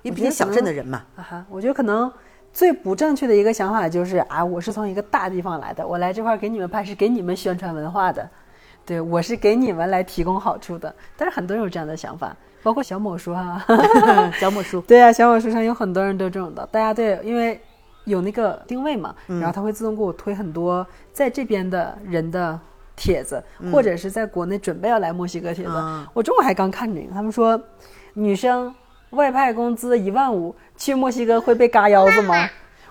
S1: 因为毕竟小镇的人嘛。
S2: 啊哈，我觉得可能最不正确的一个想法就是啊，我是从一个大地方来的，我来这块儿给你们拍是给你们宣传文化的，对我是给你们来提供好处的。但是很多人有这样的想法，包括小某书哈、
S1: 小某书，
S2: 对啊，小某书上有很多人都这种的，大家对，因为有那个定位嘛，然后它会自动给我推很多在这边的人的帖子，或者是在国内准备要来墨西哥帖子。
S1: 嗯
S2: 我中午还刚看这个，他们说女生外派工资一万五，去墨西哥会被嘎腰子吗？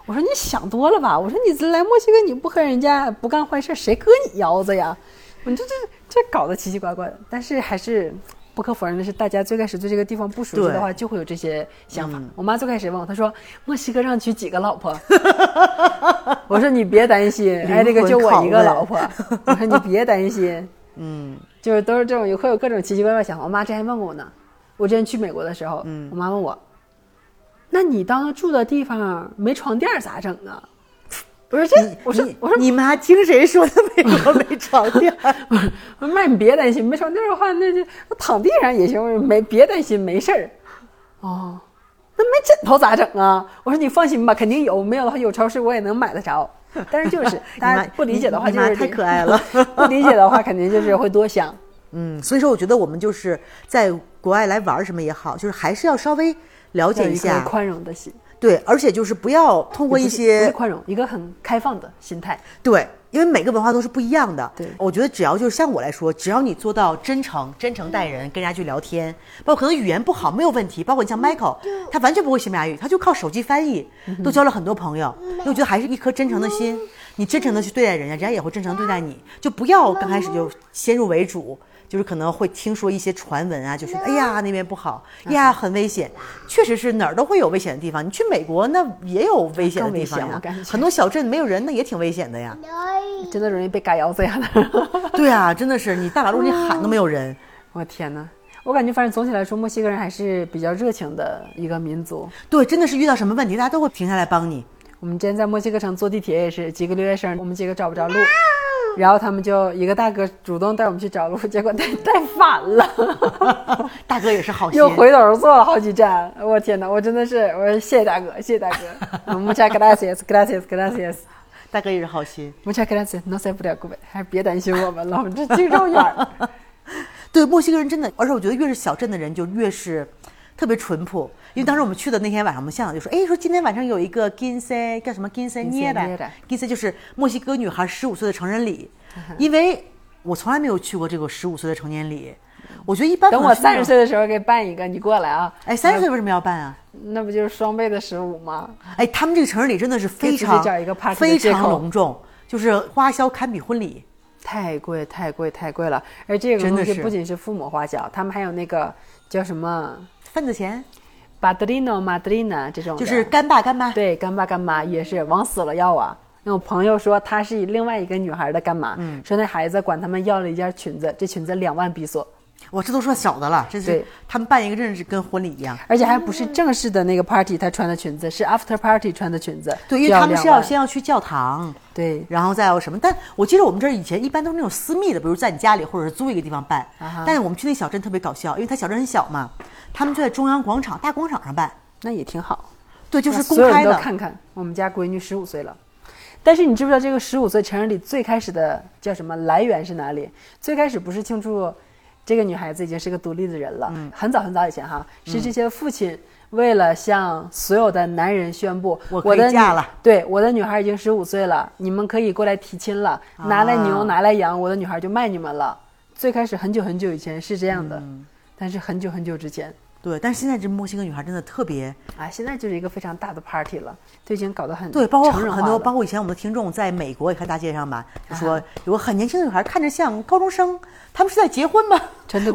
S2: 我说你想多了吧，我说你来墨西哥你不和人家不干坏事，谁割你腰子呀？我这这这搞得奇奇怪怪的，但是还是不可否认的是，大家最开始对这个地方不熟悉的话，就会有这些想法。我妈最开始问我，她说墨西哥让娶几个老婆？我说你别担心，哎，这个就我一个老婆。我说你别担心，
S1: 嗯，
S2: 就是都是这种，会有各种奇奇怪怪想法。我妈之前问过我呢，我之前去美国的时候，我妈问我，那你到那住的地方没床垫咋整啊？我说这，我说
S1: 你
S2: 我说
S1: 你妈听谁说的美国没床垫儿？
S2: 我说妈，你别担心，没床垫的话，那就那躺地上也行，没别担心，没事儿。哦，那没枕头咋整啊？我说你放心吧，肯定有，没有的话有超市我也能买得着。但是就是 大家不理解的话，就是
S1: 太可爱了。
S2: 不理解的话，肯定就是会多想。
S1: 嗯，所以说我觉得我们就是在国外来玩儿什么也好，就是还是要稍微了解
S2: 一
S1: 下，
S2: 宽容的心，
S1: 对，而且就是不要通过一些
S2: 是宽容，一个很开放的心态。
S1: 对，因为每个文化都是不一样的。
S2: 对
S1: 我觉得只要就是像我来说，只要你做到真诚、真诚待人，跟人家去聊天，包括可能语言不好没有问题，包括你像 Michael，他完全不会西班牙语，他就靠手机翻译，都交了很多朋友。因为我觉得还是一颗真诚的心，你真诚的去对待人家，人家也会真诚对待你，就不要刚开始就先入为主。就是可能会听说一些传闻啊，就是哎呀那边不好，哎呀很危险，确实是哪儿都会有危险的地方。你去美国那也有危险的地方呀很多小镇没有人，那也挺危险的呀。
S2: 真的容易被嘎腰子呀！
S1: 对啊，真的是你大马路你喊都没有人。
S2: 我天哪！我感觉反正总体来说，墨西哥人还是比较热情的一个民族。
S1: 对，真的是遇到什么问题，大家都会停下来帮你。
S2: 我们之前在墨西哥城坐地铁也是，几个留学生，我们几个找不着路，然后他们就一个大哥主动带我们去找路，结果带 带反了，
S1: 大哥也是好心
S2: 又，回头坐了好几站。我天哪！我真的是，我说谢谢大哥，谢谢大哥，muchas gracias，gracias gracias。
S1: 大哥也是好心。
S2: muchas gracias，no se preocupe，还是别担心我们了，我们这经肉眼儿。
S1: 对，墨西哥人真的，而且我觉得越是小镇的人就越是特别淳朴。因为当时我们去的那天晚上，我们向导就说：“哎，说今天晚上有一个 quince 叫什么 quince 捏的
S2: Quinceañera
S1: quince 就是墨西哥女孩十五岁的成人礼。因为我从来没有去过这个十五岁的成年礼，我觉得一般
S2: 等我三十岁的时候给办一个，你过来啊！
S1: 哎，三十岁为什么要办啊？
S2: 那不就是双倍的十五吗？
S1: 哎，他们这个成人礼真的是非常
S2: 找一个
S1: 非常隆重，就是花销堪比婚礼。
S2: 太贵，太贵，太贵了！而这个
S1: 真的是
S2: 东西不仅是父母花销，他们还有那个叫什么
S1: 份子钱
S2: ？Padrino、madrina 这种，
S1: 就是干爸干妈，
S2: 对干爸干妈也是往死了要啊。那我朋友说他是另外一个女孩的干妈，
S1: 嗯。
S2: 说那孩子管他们要了一件裙子，这裙子两万比索，
S1: 我这都算小的了，这是他们办一个真的是跟婚礼一样。
S2: 而且还不是正式的那个 party 她穿的裙子，是 after party 穿的裙子，
S1: 对，因为他们是要先要去教堂，
S2: 对
S1: 然后再有什么？但我记得我们这儿以前一般都是那种私密的，比如在你家里或者是租一个地方办。
S2: 啊
S1: 但是我们去那小镇特别搞笑，因为它小镇很小嘛，他们就在中央广场大广场上办，
S2: 那也挺好。
S1: 对，就是公开的。
S2: 看看，我们家闺女十五岁了。但是你知不知道这个十五岁成人礼最开始的叫什么来源是哪里？最开始不是庆祝这个女孩子已经是个独立的人了，
S1: 嗯。
S2: 很早很早以前哈，是这些父亲为了向所有的男人宣布，
S1: 我
S2: 的
S1: 嫁了。
S2: 对，我的女孩已经十五岁了，你们可以过来提亲了，拿来牛
S1: 啊
S2: 拿来羊，我的女孩就卖你们了。最开始很久很久以前是这样的，
S1: 嗯。
S2: 但是很久很久之前，
S1: 对，但是现在这墨西哥女孩真的特别
S2: 啊，现在就是一个非常大的 party 了，都已经搞得很
S1: 对，包括很多，包括以前我们的听众在美国也看大街上吧，就说有个很年轻的女孩，看着像高中生，他们是在结婚吗？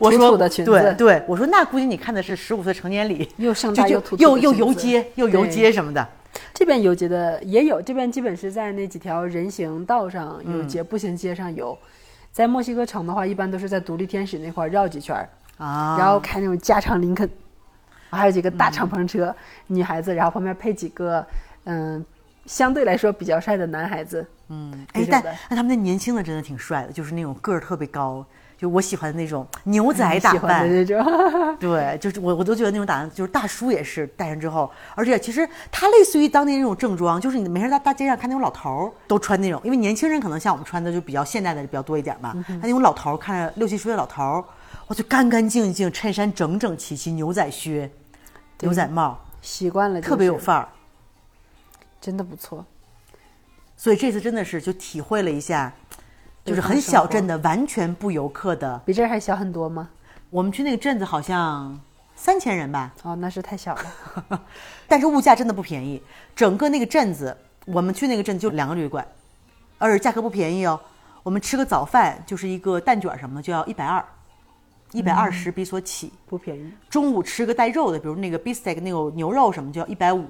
S1: 我说
S2: 土土的裙子
S1: 对对，我说那估计你看的是十五岁成年礼，
S2: 又盛
S1: 就就
S2: 大又
S1: 又又游街又游街什么的。
S2: 这边游街的也有，这边基本是在那几条人行道上游
S1: 嗯
S2: 街，步行街上游。在墨西哥城的话，一般都是在独立天使那块儿绕几圈儿，
S1: 啊，
S2: 然后开那种加长林肯，还有几个大敞篷车，女孩子，然后旁边配几个嗯，相对来说比较帅的男孩子。
S1: 嗯，哎，但
S2: 这种的
S1: 但他们那年轻的真的挺帅的，就是那种个儿特别高，就我喜欢的那种牛仔 打扮 对，就是我我都觉得那种打扮，就是大叔也是戴上之后，而且其实它类似于当年那种正装，就是你没事在大街上看那种老头儿都穿那种，因为年轻人可能像我们穿的就比较现代的比较多一点嘛，他那种老头儿看着六七十岁的老头儿，我就干干净净，衬衫整整齐齐，牛仔靴、牛仔帽，
S2: 习惯了、就是，
S1: 特别有范儿。
S2: 真的不错。
S1: 所以这次真的是就体会了一下，就是很小镇的完全不游客的。
S2: 比这儿还小很多吗？
S1: 我们去那个镇子好像三千人吧，
S2: 哦，那是太小了。
S1: 但是物价真的不便宜。整个那个镇子，我们去那个镇就两个旅馆，而且价格不便宜哦。我们吃个早饭就是一个蛋卷什么的就要一百二，一百二十比索起。
S2: 不便宜，
S1: 中午吃个带肉的，比如那个 beefsteak 那个牛肉什么就要一百五。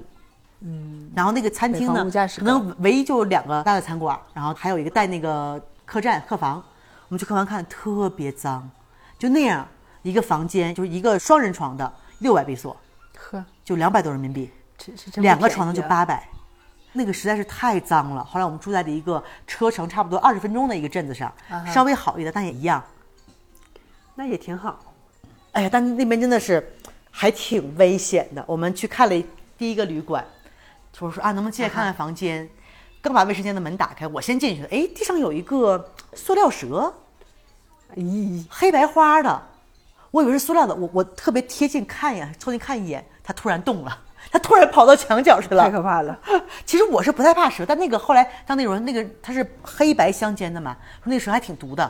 S1: 嗯，然后那个餐厅呢可能唯一就两个大的餐馆，然后还有一个带那个客栈客房。我们去客房看，特别脏，就那样一个房间，就是一个双人床的六百比索，
S2: 呵，
S1: 就两百多人民币。两个床的就
S2: 啊
S1: 八百，那个实在是太脏了。后来我们住在了一个车程差不多二十分钟的一个镇子上，
S2: 啊
S1: 稍微好一点，但也一样。
S2: 那也挺好。
S1: 哎呀，但那边真的是还挺危险的。我们去看了第一个旅馆，我说啊，能不能进来看看房间？刚把卫生间的门打开，我先进去了，哎，地上有一个塑料蛇，
S2: 咦，
S1: 黑白花的，我以为是塑料的，我我特别贴近看一眼，凑近看一眼，它突然动了，它突然跑到墙角去了，
S2: 太可怕了。
S1: 其实我是不太怕蛇，但那个后来当那种人那个它是黑白相间的嘛，说那个蛇还挺毒的，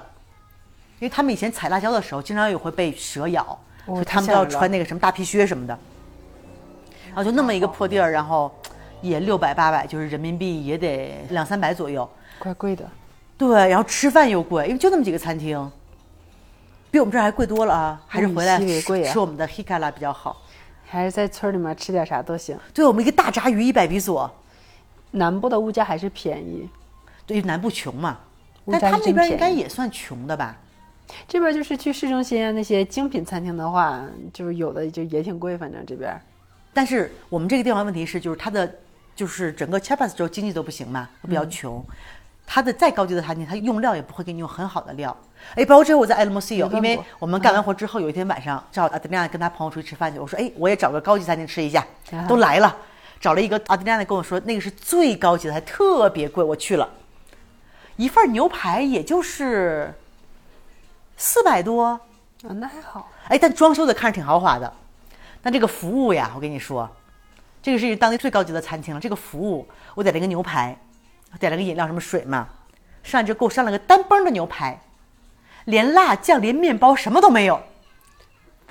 S1: 因为他们以前采辣椒的时候，经常也会被蛇咬，
S2: 哦
S1: 所以他们都要穿那个什么大皮靴什么的。然后就那么一个破地儿，然后也六百八百，就是人民币也得两三百左右。
S2: 怪贵的，
S1: 对，然后吃饭又贵，因为就那么几个餐厅，比我们这儿还贵多了啊！还是回来
S2: 物以稀为贵啊
S1: 吃我们的 hikala 比较好。
S2: 还是在村里面吃点啥都行。
S1: 对我们一个大炸鱼一百比索，
S2: 南部的物价还是便宜，
S1: 对，南部穷嘛，但他们那边应该也算穷的吧？
S2: 这边就是去市中心啊那些精品餐厅的话，就是有的就也挺贵，反正这边。
S1: 但是我们这个地方问题是，就是它的就是整个 Chiapas 州经济都不行嘛，都比较穷。它的再高级的餐厅，它用料也不会给你用很好的料。哎，包括这回我在 El Mosillo，因为
S2: 没问过
S1: 我们干完活之后，有一天晚上正好阿德利亚跟他朋友出去吃饭去，我说哎，我也找个高级餐厅吃一下
S2: 啊，
S1: 都来了，找了一个阿德利亚跟我说那个是最高级的，还特别贵，我去了，一份牛排也就是四百多，
S2: 啊，那还好。
S1: 哎，但装修的看着挺豪华的，但这个服务呀，我跟你说，这个是当地最高级的餐厅了。这个服务，我点了一个牛排，点了个饮料，什么水嘛，上来就给我上了个单崩的牛排，连辣酱、连面包什么都没有。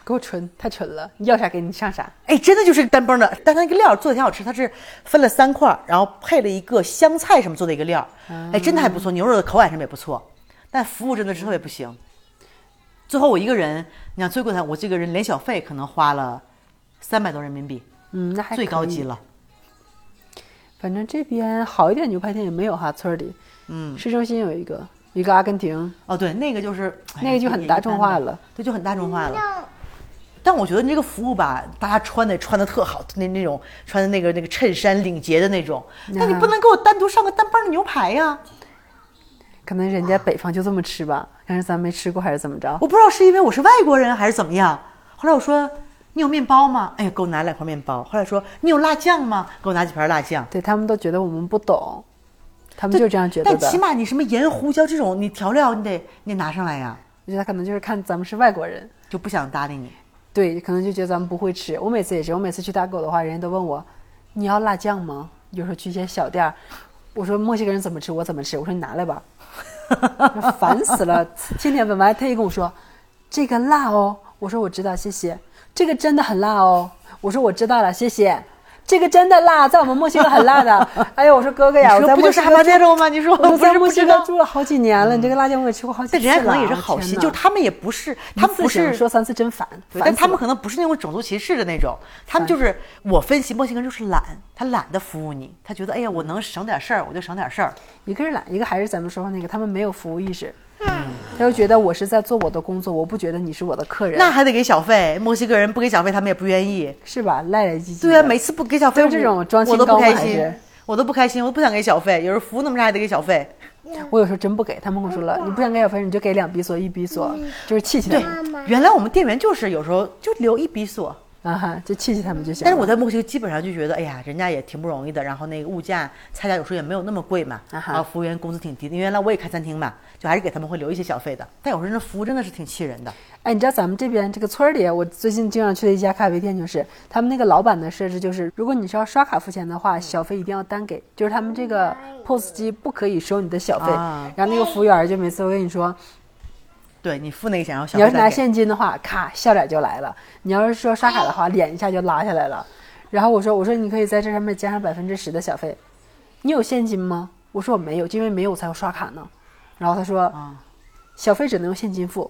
S2: 给我纯，太纯了！你要啥给你上啥。
S1: 哎，真的就是单崩的，但它那个料做的挺好吃，它是分了三块，然后配了一个香菜什么做的一个料，哎，真的还不错，牛肉的口感什么也不错，但服务真的是特别不行。最后我一个人，你想最贵的，我这个人连小费可能花了三百多人民币，
S2: 嗯，那还
S1: 最高级了。
S2: 反正这边好一点牛排店也没有哈，村儿里。嗯，市中心有一个，一个阿根廷，
S1: 哦，对，那个就是哎
S2: 那个就很大众化了，
S1: 对，就很大众化了。但我觉得你这个服务吧，大家穿的穿的特好，那那种穿的那个那个衬衫领结的那种，那你不能给我单独上个单瓣的牛排呀？
S2: 可能人家北方就这么吃吧，但是咱没吃过还是怎么着？
S1: 我不知道是因为我是外国人还是怎么样。后来我说你有面包吗？哎呀，给我拿两块面包。后来说你有辣酱吗？给我拿几盘辣酱。
S2: 对他们都觉得我们不懂，他们就这样觉得的。
S1: 但起码你什么盐、胡椒这种，你调料你得你得拿上来呀，
S2: 我觉得他可能就是看咱们是外国人，
S1: 就不想搭理你。
S2: 对，可能就觉得咱们不会吃。我每次也是，我每次去打狗的话，人家都问我你要辣酱吗？有时候去一些小店儿，我说墨西哥人怎么吃，我怎么吃，我说你拿来吧。烦死了，天天问完，他也跟我说这个辣哦，我说我知道，谢谢。这个真的很辣哦，我说我知道了，谢谢。这个真的辣，在我们墨西哥很辣的。哎呦，我说哥哥呀，我
S1: 说不就是哈
S2: 在墨西哥
S1: 巴内罗吗？你说
S2: 我在墨西哥？住了好几年了，你这个辣椒我也吃过好几次了。
S1: 但人家可能也是好心，就他们也不是，他们不是
S2: 说三次真烦，
S1: 但他们可能不是那种种族歧视的那种，他们就是我分析墨西哥人就是懒，他懒得服务你，他觉得哎呀我能省点事儿我就省点事儿，
S2: 一个是懒，一个还是咱们说的那个，他们没有服务意识，他就觉得我是在做我的工作，我不觉得你是我的客人，
S1: 那还得给小费，墨西哥人不给小费他们也不愿意。
S2: 是吧？赖赖唧唧。
S1: 对啊，每次不给小费，
S2: 这种
S1: 我
S2: 装清
S1: 我都不开心
S2: 还是，
S1: 我都不开心，我都不想给小费。有时候服务那么差还得给小费，
S2: 我有时候真不给，他们跟我说了，你不想给小费，你就给两比索、一比索，就是气气他们
S3: 妈妈，
S1: 原来我们店员就是有时候就留一比索，
S2: 啊哈，就气气他们就行。
S1: 但是我在墨西哥基本上就觉得，哎呀，人家也挺不容易的，然后那个物价菜价有时候也没有那么贵嘛，
S2: 啊哈
S1: 然后服务员工资挺低的，因为原来我也开餐厅嘛，就还是给他们会留一些小费的，但有时候那服务真的是挺气人的。
S2: 哎，你知道咱们这边这个村里，我最近经常去的一家咖啡店，就是他们那个老板的设置就是，如果你是要刷卡付钱的话，小费一定要单给，就是他们这个 POS 机不可以收你的小费。
S1: 啊
S2: 然后那个服务员就每次我跟你说，
S1: 对你付那个钱，然后小
S2: 你要是拿现金的话，咔笑脸就来了；你要是说刷卡的话，脸一下就拉下来了。然后我说我说你可以在这上面加上百分之十的小费，你有现金吗？我说我没有，因为没有我才要刷卡呢。然后他说
S1: 啊
S2: 小费只能用现金付，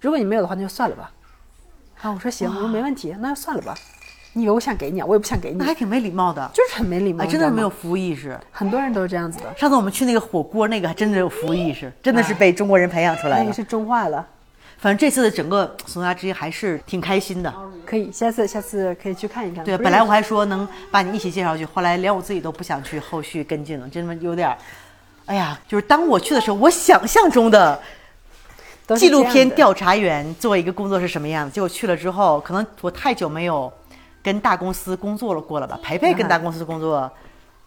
S2: 如果你没有的话那就算了吧。啊，我说行，我说没问题，那就算了吧。你以为我想给你啊？我也不想给你
S1: 那，还挺没礼貌的，
S2: 就是很没礼貌，
S1: 哎，真的是没有。服务意识。
S2: 很多人都是这样子的，
S1: 上次我们去那个火锅，那个还真的有服务意识，真的是被中国人培养出来的。
S2: 那个是中化了。
S1: 反正这次的整个松下之夜还是挺开心的。
S2: 可以，下次下次可以去看一看。
S1: 对，本来我还说能把你一起介绍去，后来连我自己都不想去后续跟进了，真的有点儿，哎呀，就是当我去的时候，我想象中的纪录片调查员做一个工作是什么样子，结果去了之后，可能我太久没有跟大公司工作了过了吧？培培跟大公司工作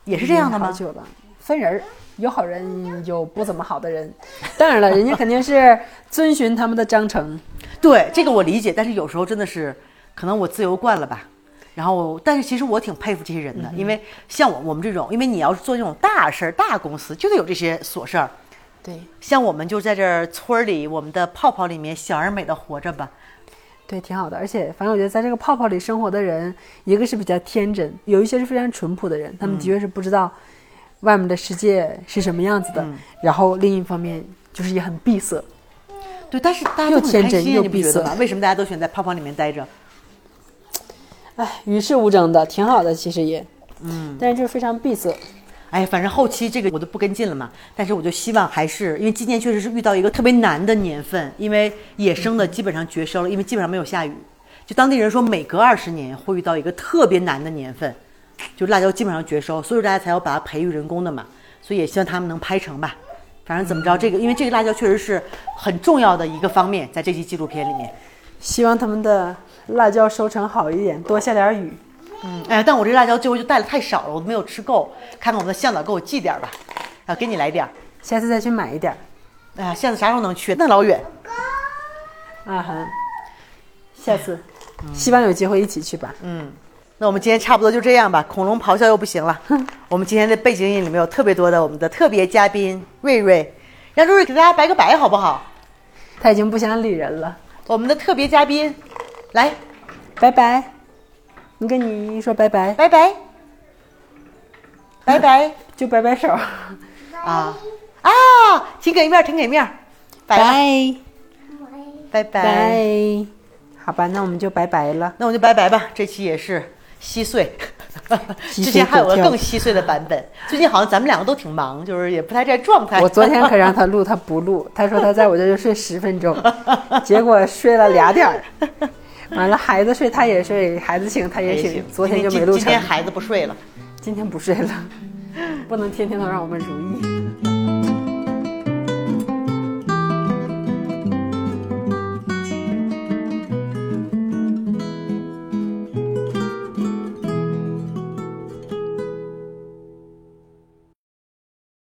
S1: 也是这样的吗？
S2: 好久了，分人儿，有好人，有不怎么好的人。当然了，人家肯定是遵循他们的章程。
S1: 对，这个我理解，但是有时候真的是可能我自由惯了吧。然后，但是其实我挺佩服这些人的，因为像我我们这种，因为你要是做这种大事儿、大公司，就得有这些琐事儿。
S2: 对
S1: 像我们就在这儿村儿里，我们的泡泡里面小而美的活着吧。
S2: 对，挺好的。而且，反正我觉得在这个泡泡里生活的人，一个是比较天真，有一些是非常淳朴的人，他们的确是不知道外面的世界是什么样子的。然后另一方面就是也很闭塞。
S1: 对，但是大家
S2: 又
S1: 都很
S2: 天真又
S1: 开心啊你不
S2: 闭塞
S1: 觉得？为什么大家都喜欢在泡泡里面待着？
S2: 哎，与世无争的，挺好的，其实也。嗯。但是就是非常闭塞。
S1: 哎，反正后期这个我就不跟进了嘛。但是我就希望还是，因为今年确实是遇到一个特别难的年份，因为野生的基本上绝收了，因为基本上没有下雨。就当地人说，每隔二十年会遇到一个特别难的年份，就辣椒基本上绝收，所以大家才要把它培育人工的嘛。所以也希望他们能拍成吧。反正怎么着，这个因为这个辣椒确实是很重要的一个方面，在这期纪录片里面。
S2: 希望他们的辣椒收成好一点，多下点雨。
S1: 嗯，哎呀，但我这辣椒最后就带的太少了，我都没有吃够。看看我们的向导给我寄点儿吧，啊，给你来点儿。
S2: 下次再去买一点儿。
S1: 哎呀，下次啥时候能去？那老远。
S2: 啊哈，下次，希望有机会一起去吧。
S1: 嗯，那我们今天差不多就这样吧。恐龙咆哮又不行了。我们今天的背景音里面有特别多的我们的特别嘉宾瑞瑞，让瑞瑞给大家拜个拜好不好？
S2: 他已经不想理人了，
S1: 我们的特别嘉宾，来，
S2: 拜拜。你跟你说拜拜，
S1: 拜拜，拜拜
S2: 就摆摆手，
S1: 啊啊！挺给面，挺给面，拜拜
S2: 拜
S1: 拜。
S2: 拜。好吧，那我们就拜拜了。
S1: 那我就拜拜吧，这期也是稀碎。之前还有个更稀碎的版本。最近好像咱们两个都挺忙，就是也不太在状态。
S2: 我昨天可让他录，他不录。他说他在我这就睡十分钟，结果睡了俩点儿。完了，孩子睡他也睡，孩子醒他也醒。昨天就没录成
S1: 今天。孩子不睡了。
S2: 今天不睡了，不能天天都让我们如意。